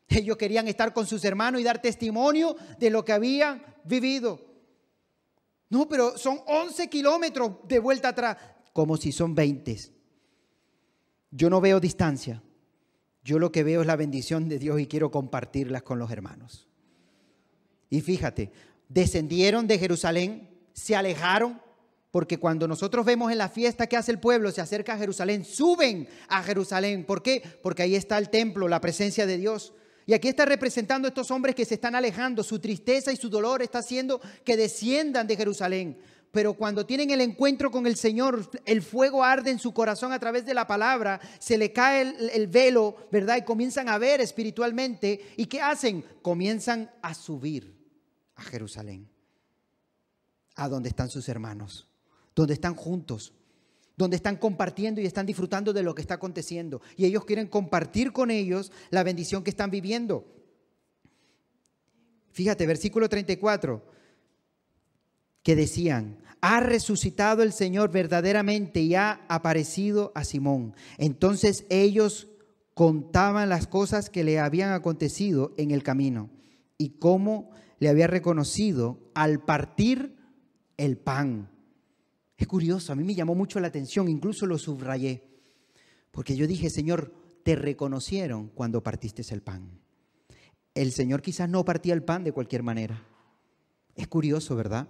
S1: Ellos querían estar con sus hermanos y dar testimonio de lo que habían vivido. No, pero son 11 kilómetros de vuelta atrás, como si son 20. Yo no veo distancia. Yo lo que veo es la bendición de Dios y quiero compartirlas con los hermanos. Y fíjate, descendieron de Jerusalén, se alejaron, porque cuando nosotros vemos en la fiesta que hace el pueblo, se acerca a Jerusalén, suben a Jerusalén. ¿Por qué? Porque ahí está el templo, la presencia de Dios. Y aquí está representando a estos hombres que se están alejando. Su tristeza y su dolor está haciendo que desciendan de Jerusalén pero cuando tienen el encuentro con el Señor, el fuego arde en su corazón a través de la palabra, se le cae el, velo, ¿verdad? Y comienzan a ver espiritualmente. ¿Y qué hacen? Comienzan a subir a Jerusalén, a donde están sus hermanos, donde están juntos, donde están compartiendo y están disfrutando de lo que está aconteciendo. Y ellos quieren compartir con ellos la bendición que están viviendo. Fíjate, versículo 34. Que decían, ha resucitado el Señor verdaderamente y ha aparecido a Simón. Entonces ellos contaban las cosas que le habían acontecido en el camino y cómo le había reconocido al partir el pan. Es curioso, a mí me llamó mucho la atención, incluso lo subrayé, porque yo dije, Señor, te reconocieron cuando partiste el pan. El Señor quizás no partía el pan de cualquier manera. Es curioso, ¿verdad?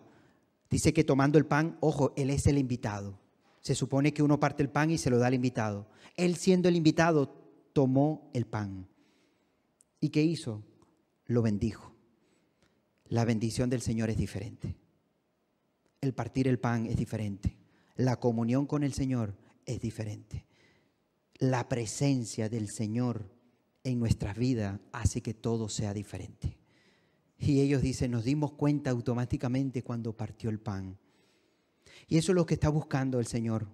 S1: Dice que tomando el pan, ojo, Él es el invitado. Se supone que uno parte el pan y se lo da al invitado. Él siendo el invitado, tomó el pan. ¿Y qué hizo? Lo bendijo. La bendición del Señor es diferente. El partir el pan es diferente. La comunión con el Señor es diferente. La presencia del Señor en nuestras vidas hace que todo sea diferente. Y ellos dicen, nos dimos cuenta automáticamente cuando partió el pan. Y eso es lo que está buscando el Señor,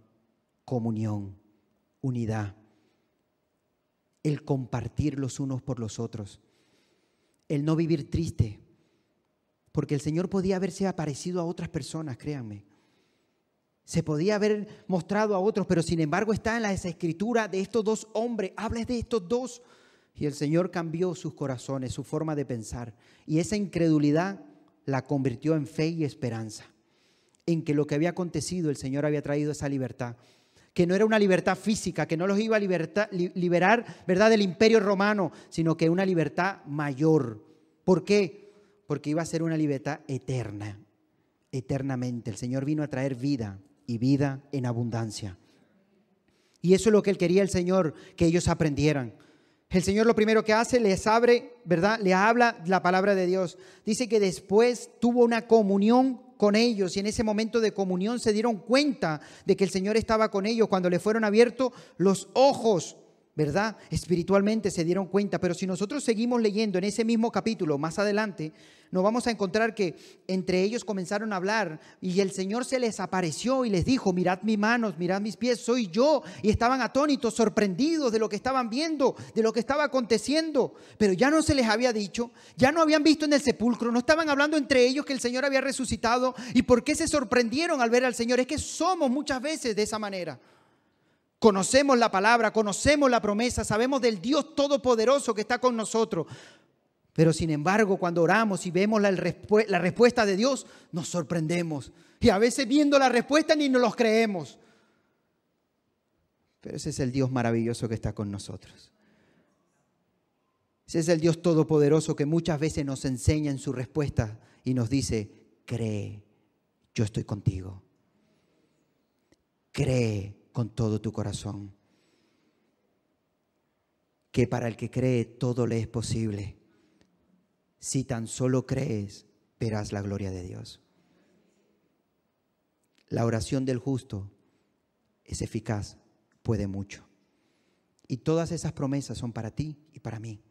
S1: comunión, unidad, el compartir los unos por los otros, el no vivir triste, porque el Señor podía haberse aparecido a otras personas, créanme. Se podía haber mostrado a otros, pero sin embargo está en la escritura de estos dos hombres. Hables de estos dos. Y el Señor cambió sus corazones, su forma de pensar. Y esa incredulidad la convirtió en fe y esperanza. En que lo que había acontecido, el Señor había traído esa libertad. Que no era una libertad física, que no los iba a liberar, ¿verdad?, del imperio romano, sino que una libertad mayor. ¿Por qué? Porque iba a ser una libertad eterna, eternamente. El Señor vino a traer vida y vida en abundancia. Y eso es lo que Él quería el Señor, que ellos aprendieran. El Señor lo primero que hace, les abre, ¿verdad? Le habla la palabra de Dios. Dice que después tuvo una comunión con ellos y en ese momento de comunión se dieron cuenta de que el Señor estaba con ellos cuando le fueron abiertos los ojos ¿verdad? Espiritualmente se dieron cuenta, pero si nosotros seguimos leyendo en ese mismo capítulo más adelante, nos vamos a encontrar que entre ellos comenzaron a hablar y el Señor se les apareció y les dijo, mirad mis manos, mirad mis pies, soy yo. Y estaban atónitos, sorprendidos de lo que estaban viendo, de lo que estaba aconteciendo, pero ya no se les había dicho, ya no habían visto en el sepulcro, no estaban hablando entre ellos que el Señor había resucitado. ¿Y por qué se sorprendieron al ver al Señor? Es que somos muchas veces de esa manera. Conocemos la palabra, conocemos la promesa, sabemos del Dios Todopoderoso que está con nosotros. Pero sin embargo, cuando oramos y vemos la, respuesta de Dios, nos sorprendemos. Y a veces viendo la respuesta ni nos los creemos. Pero ese es el Dios maravilloso que está con nosotros. Ese es el Dios Todopoderoso que muchas veces nos enseña en su respuesta y nos dice, cree, yo estoy contigo. Cree, con todo tu corazón. Que para el que cree todo le es posible. Si tan solo crees, verás la gloria de Dios. La oración del justo es eficaz, puede mucho. Y todas esas promesas son para ti y para mí.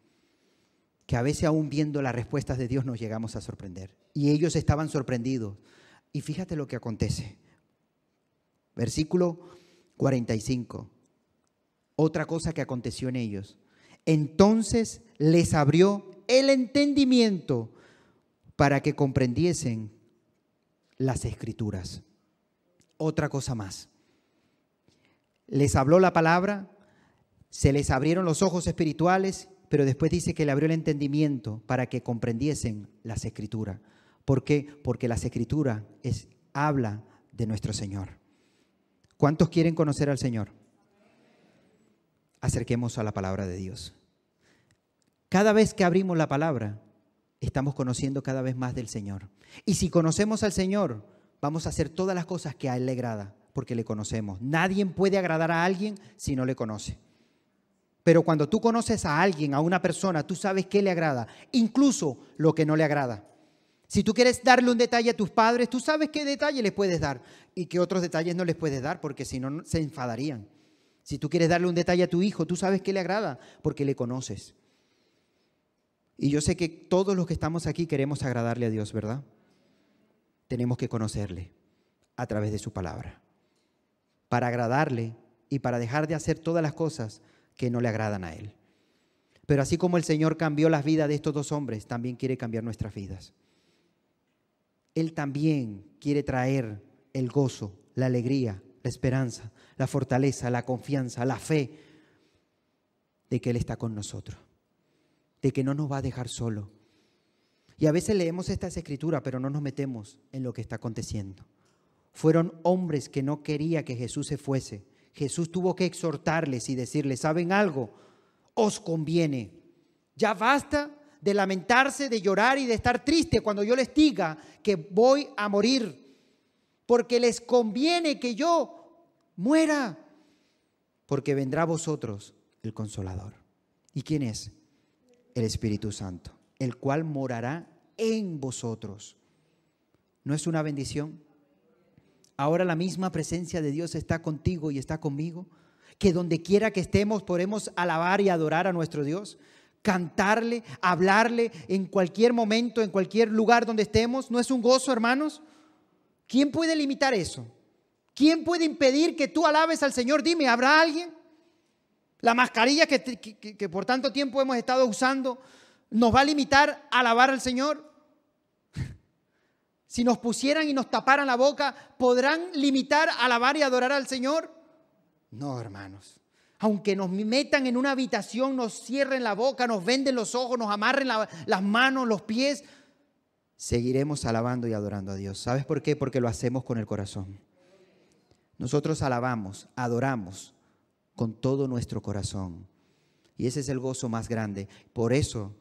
S1: Que a veces aún viendo las respuestas de Dios nos llegamos a sorprender. Y ellos estaban sorprendidos. Y fíjate lo que acontece. Versículo 45. Otra cosa que aconteció en ellos. Entonces les abrió el entendimiento para que comprendiesen las escrituras. Otra cosa más. Les habló la palabra, se les abrieron los ojos espirituales, pero después dice que le abrió el entendimiento para que comprendiesen las escrituras. ¿Por qué? Porque las escrituras es, habla de nuestro Señor. ¿Cuántos quieren conocer al Señor? Acerquemos a la palabra de Dios. Cada vez que abrimos la palabra, estamos conociendo cada vez más del Señor. Y si conocemos al Señor, vamos a hacer todas las cosas que a Él le agrada, porque le conocemos. Nadie puede agradar a alguien si no le conoce. Pero cuando tú conoces a alguien, a una persona, tú sabes qué le agrada, incluso lo que no le agrada. Si tú quieres darle un detalle a tus padres, tú sabes qué detalle les puedes dar y qué otros detalles no les puedes dar, porque si no se enfadarían. Si tú quieres darle un detalle a tu hijo, tú sabes qué le agrada, porque le conoces. Y yo sé que todos los que estamos aquí queremos agradarle a Dios, ¿verdad? Tenemos que conocerle a través de su palabra, para agradarle y para dejar de hacer todas las cosas que no le agradan a Él. Pero así como el Señor cambió las vidas de estos dos hombres, también quiere cambiar nuestras vidas. Él también quiere traer el gozo, la alegría, la esperanza, la fortaleza, la confianza, la fe de que Él está con nosotros, de que no nos va a dejar solo. Y a veces leemos estas escrituras, pero no nos metemos en lo que está aconteciendo. Fueron hombres que no quería que Jesús se fuese. Jesús tuvo que exhortarles y decirles, ¿saben algo? Os conviene. Ya basta de lamentarse, de llorar y de estar triste cuando yo les diga que voy a morir. Porque les conviene que yo muera. Porque vendrá a vosotros el consolador. ¿Y quién es? El Espíritu Santo, el cual morará en vosotros. ¿No es una bendición? Ahora la misma presencia de Dios está contigo y está conmigo. Que donde quiera que estemos podemos alabar y adorar a nuestro Dios, cantarle, hablarle en cualquier momento, en cualquier lugar donde estemos. ¿No es un gozo, hermanos? ¿Quién puede limitar eso? ¿Quién puede impedir que tú alabes al Señor? Dime, ¿habrá alguien? La mascarilla que, por tanto tiempo hemos estado usando nos va a limitar a alabar al Señor. Si nos pusieran y nos taparan la boca, ¿podrán limitar a alabar y adorar al Señor? No, hermanos. Aunque nos metan en una habitación, nos cierren la boca, nos venden los ojos, nos amarren las manos, los pies, seguiremos alabando y adorando a Dios. ¿Sabes por qué? Porque lo hacemos con el corazón. Nosotros alabamos, adoramos con todo nuestro corazón. Y ese es el gozo más grande. Por eso,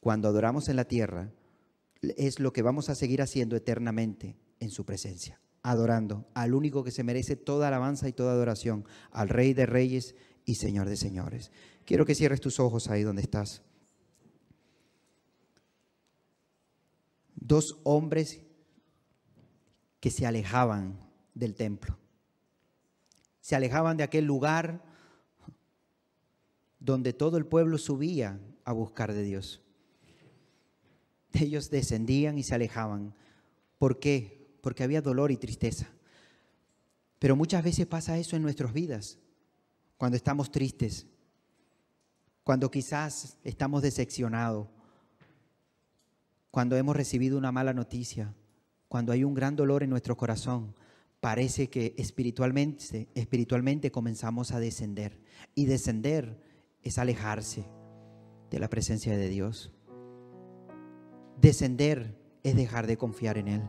S1: cuando adoramos en la tierra, es lo que vamos a seguir haciendo eternamente en su presencia, adorando al único que se merece toda alabanza y toda adoración, al Rey de Reyes y Señor de Señores. Quiero que cierres tus ojos ahí donde estás. Dos hombres que se alejaban del templo, se alejaban de aquel lugar donde todo el pueblo subía a buscar de Dios. Ellos descendían y se alejaban. ¿Por qué? Porque había dolor y tristeza. Pero muchas veces pasa eso en nuestras vidas, cuando estamos tristes, cuando quizás estamos decepcionados, cuando hemos recibido una mala noticia, cuando hay un gran dolor en nuestro corazón, parece que espiritualmente, espiritualmente comenzamos a descender. Y descender es alejarse de la presencia de Dios. Descender es dejar de confiar en Él.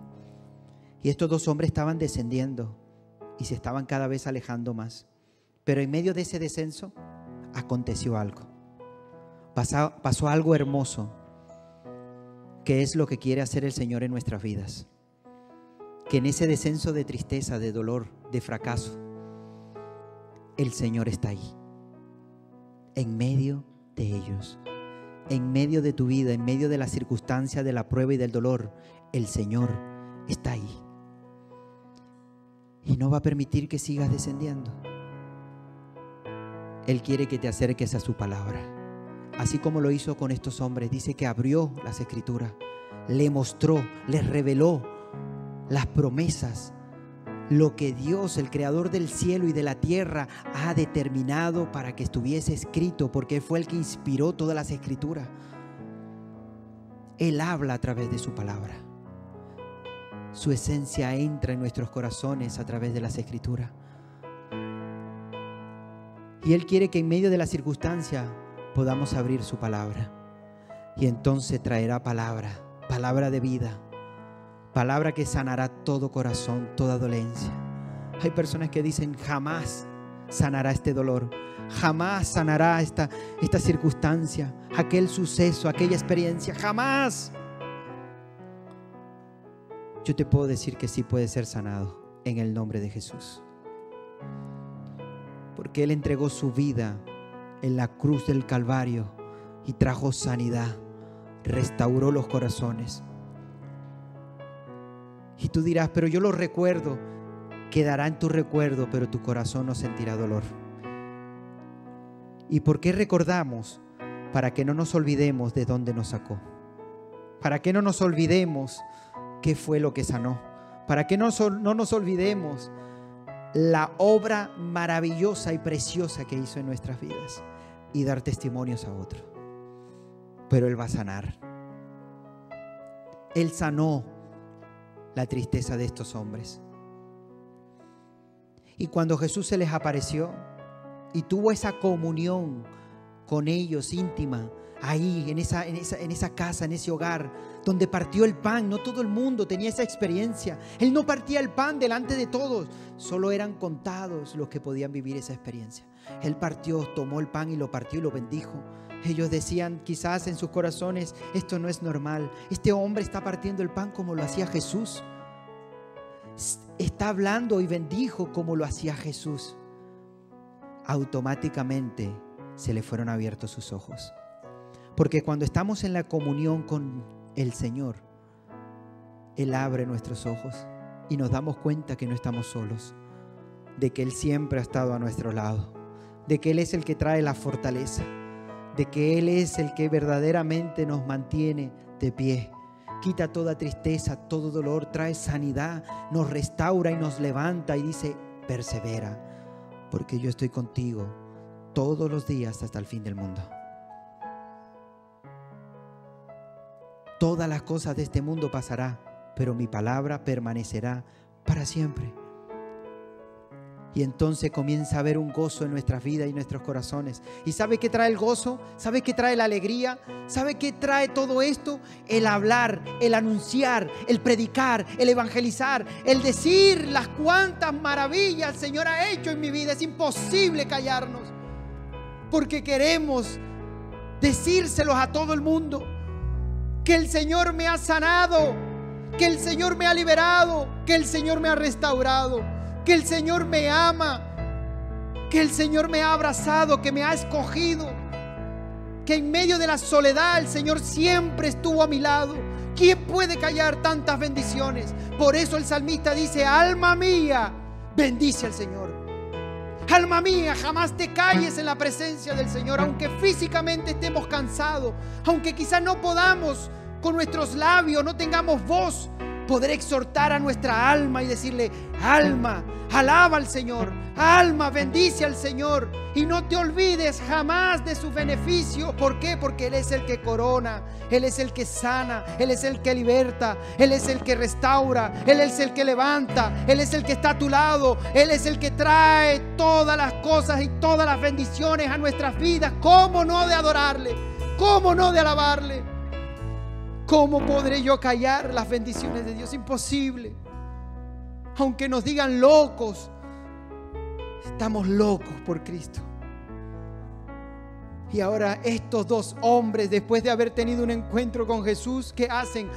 S1: Y estos dos hombres estaban descendiendo y se estaban cada vez alejando más. Pero en medio de ese descenso aconteció algo. Pasó, algo hermoso, que es lo que quiere hacer el Señor en nuestras vidas. Que en ese descenso de tristeza, de dolor, de fracaso, el Señor está ahí, en medio de ellos en medio de tu vida, en medio de la circunstancia, de la prueba y del dolor, el Señor está ahí. Y no va a permitir que sigas descendiendo. Él quiere que te acerques a su palabra. Así como lo hizo con estos hombres. Dice que abrió las escrituras, le mostró, les reveló las promesas lo que Dios, el creador del cielo y de la tierra, ha determinado para que estuviese escrito, porque fue el que inspiró todas las escrituras. Él habla a través de su palabra. Su esencia entra en nuestros corazones a través de las escrituras. Y Él quiere que en medio de la circunstancia podamos abrir su palabra. Y entonces traerá palabra, palabra de vida, Palabra que sanará todo corazón, toda dolencia. Hay personas que dicen, jamás sanará este dolor, jamás sanará esta, esta circunstancia, aquel suceso, aquella experiencia, jamás. Yo te puedo decir que sí puede ser sanado en el nombre de Jesús. Porque Él entregó su vida en la cruz del Calvario y trajo sanidad, restauró los corazones y tú dirás, pero yo lo recuerdo. Quedará en tu recuerdo, pero tu corazón no sentirá dolor. ¿Y por qué recordamos? Para que no nos olvidemos de dónde nos sacó. Para que no nos olvidemos qué fue lo que sanó. Para que no, no nos olvidemos la obra maravillosa y preciosa que hizo en nuestras vidas y dar testimonios a otros. Pero Él va a sanar. Él sanó la tristeza de estos hombres. Y cuando Jesús se les apareció y tuvo esa comunión con ellos íntima, ahí, en esa, en esa, en esa casa, en ese hogar, donde partió el pan, no todo el mundo tenía esa experiencia. Él no partía el pan delante de todos, solo eran contados los que podían vivir esa experiencia. Él partió, tomó el pan y lo partió y lo bendijo. Ellos decían quizás en sus corazones, esto no es normal. Este hombre está partiendo el pan como lo hacía Jesús. Está hablando y bendijo como lo hacía Jesús. Automáticamente se le fueron abiertos sus ojos. Porque cuando estamos en la comunión con el Señor, Él abre nuestros ojos y nos damos cuenta que no estamos solos, de que Él siempre ha estado a nuestro lado, de que Él es el que trae la fortaleza de que Él es el que verdaderamente nos mantiene de pie. Quita toda tristeza, todo dolor, trae sanidad, nos restaura y nos levanta y dice, persevera, porque yo estoy contigo todos los días hasta el fin del mundo. Todas las cosas de este mundo pasará, pero mi palabra permanecerá para siempre. Y entonces comienza a haber un gozo en nuestras vidas y nuestros corazones. ¿Y sabe qué trae el gozo? ¿Sabe qué trae la alegría? ¿Sabe qué trae todo esto? El hablar, el anunciar, el predicar, el evangelizar, el decir las cuantas maravillas el Señor ha hecho en mi vida. Es imposible callarnos. Porque queremos decírselos a todo el mundo. Que el Señor me ha sanado. Que el Señor me ha liberado. Que el Señor me ha restaurado que el Señor me ama, que el Señor me ha abrazado, que me ha escogido, que en medio de la soledad el Señor siempre estuvo a mi lado. ¿Quién puede callar tantas bendiciones? Por eso el salmista dice, alma mía, bendice al Señor. Alma mía, jamás te calles en la presencia del Señor, aunque físicamente estemos cansados, aunque quizás no podamos con nuestros labios, no tengamos voz, poder exhortar a nuestra alma y decirle, alma, alaba al Señor, alma, bendice al Señor y no te olvides jamás de su beneficio. ¿Por qué? Porque Él es el que corona, Él es el que sana, Él es el que liberta, Él es el que restaura, Él es el que levanta, Él es el que está a tu lado, Él es el que trae todas las cosas y todas las bendiciones a nuestras vidas. ¿Cómo no de adorarle? ¿Cómo no de alabarle? ¿Cómo podré yo callar las bendiciones de Dios? Imposible. Aunque nos digan locos, estamos locos por Cristo. Y ahora estos dos hombres, después de haber tenido un encuentro con Jesús, ¿qué hacen?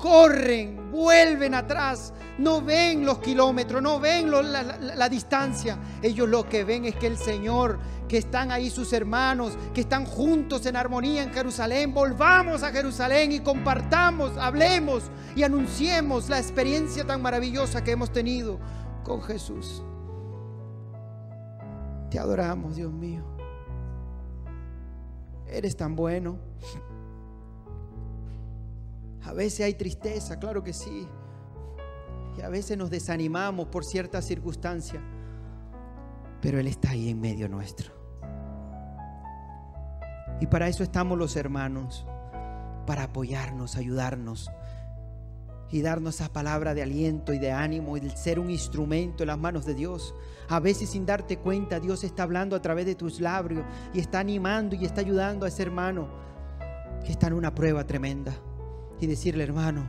S1: Corren, vuelven atrás, no ven los kilómetros, no ven la, distancia. Ellos lo que ven es que el Señor, que están ahí sus hermanos, que están juntos en armonía en Jerusalén, volvamos a Jerusalén y compartamos, hablemos y anunciemos la experiencia tan maravillosa que hemos tenido con Jesús. Te adoramos, Dios mío. Eres tan bueno. A veces hay tristeza, claro que sí. Y a veces nos desanimamos por ciertas circunstancias. Pero Él está ahí en medio nuestro. Y para eso estamos los hermanos, para apoyarnos, ayudarnos y darnos esa palabra de aliento y de ánimo y de ser un instrumento en las manos de Dios. A veces sin darte cuenta, Dios está hablando a través de tus labios y está animando y está ayudando a ese hermano que está en una prueba tremenda y decirle, hermano,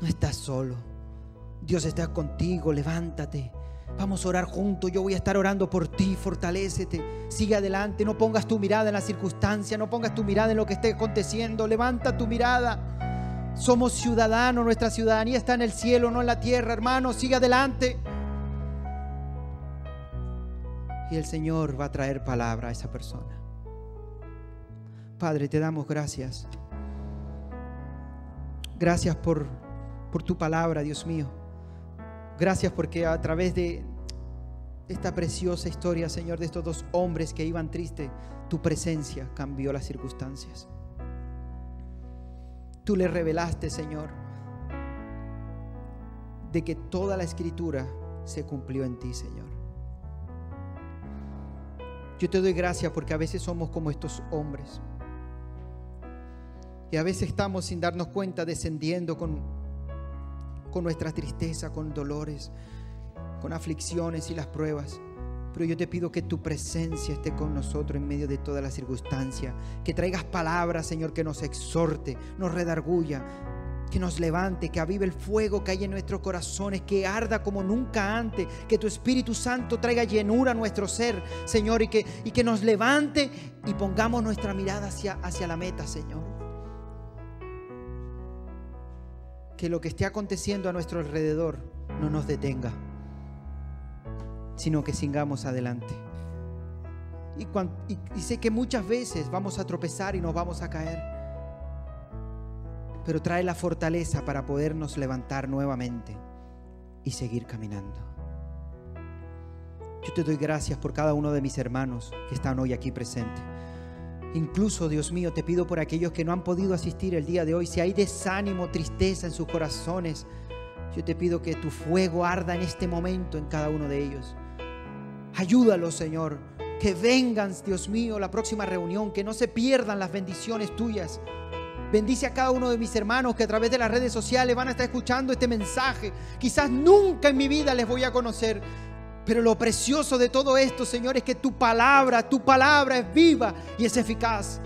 S1: no estás solo. Dios está contigo, levántate. Vamos a orar juntos, yo voy a estar orando por ti, fortalécete, sigue adelante, no pongas tu mirada en la circunstancia, no pongas tu mirada en lo que esté aconteciendo, levanta tu mirada. Somos ciudadanos, nuestra ciudadanía está en el cielo, no en la tierra, hermano, sigue adelante. Y el Señor va a traer palabra a esa persona. Padre, te damos gracias. Gracias por, por tu palabra, Dios mío. Gracias porque a través de esta preciosa historia, Señor, de estos dos hombres que iban tristes, tu presencia cambió las circunstancias. Tú le revelaste, Señor, de que toda la escritura se cumplió en ti, Señor. Yo te doy gracias porque a veces somos como estos hombres y a veces estamos sin darnos cuenta descendiendo con, con nuestra tristeza, con dolores, con aflicciones y las pruebas. Pero yo te pido que tu presencia esté con nosotros en medio de toda la circunstancia. Que traigas palabras, Señor, que nos exhorte, nos redarguya, que nos levante, que avive el fuego que hay en nuestros corazones, que arda como nunca antes, que tu Espíritu Santo traiga llenura a nuestro ser, Señor, y que, y que nos levante y pongamos nuestra mirada hacia, hacia la meta, Señor. Que lo que esté aconteciendo a nuestro alrededor no nos detenga sino que sigamos adelante. Y, sé que muchas veces vamos a tropezar y nos vamos a caer, pero trae la fortaleza para podernos levantar nuevamente y seguir caminando. Yo te doy gracias por cada uno de mis hermanos que están hoy aquí presentes. Incluso, Dios mío, te pido por aquellos que no han podido asistir el día de hoy, si hay desánimo, tristeza en sus corazones, yo te pido que tu fuego arda en este momento en cada uno de ellos. Ayúdalos, Señor. Que vengan, Dios mío, la próxima reunión, que no se pierdan las bendiciones tuyas. Bendice a cada uno de mis hermanos que a través de las redes sociales van a estar escuchando este mensaje. Quizás nunca en mi vida les voy a conocer, pero lo precioso de todo esto, Señor, es que tu palabra, tu palabra es viva y es eficaz.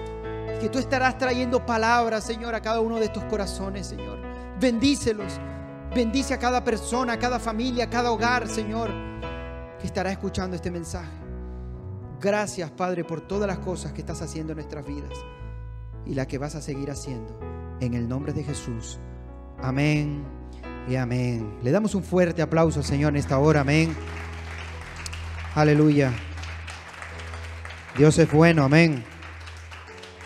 S1: Que tú estarás trayendo palabras, Señor, a cada uno de estos corazones, Señor. Bendícelos. Bendice a cada persona, a cada familia, a cada hogar, Señor que estará escuchando este mensaje. Gracias, Padre, por todas las cosas que estás haciendo en nuestras vidas y las que vas a seguir haciendo. En el nombre de Jesús. Amén y amén. Le damos un fuerte aplauso, Señor, en esta hora. Amén. Aleluya. Dios es bueno. Amén.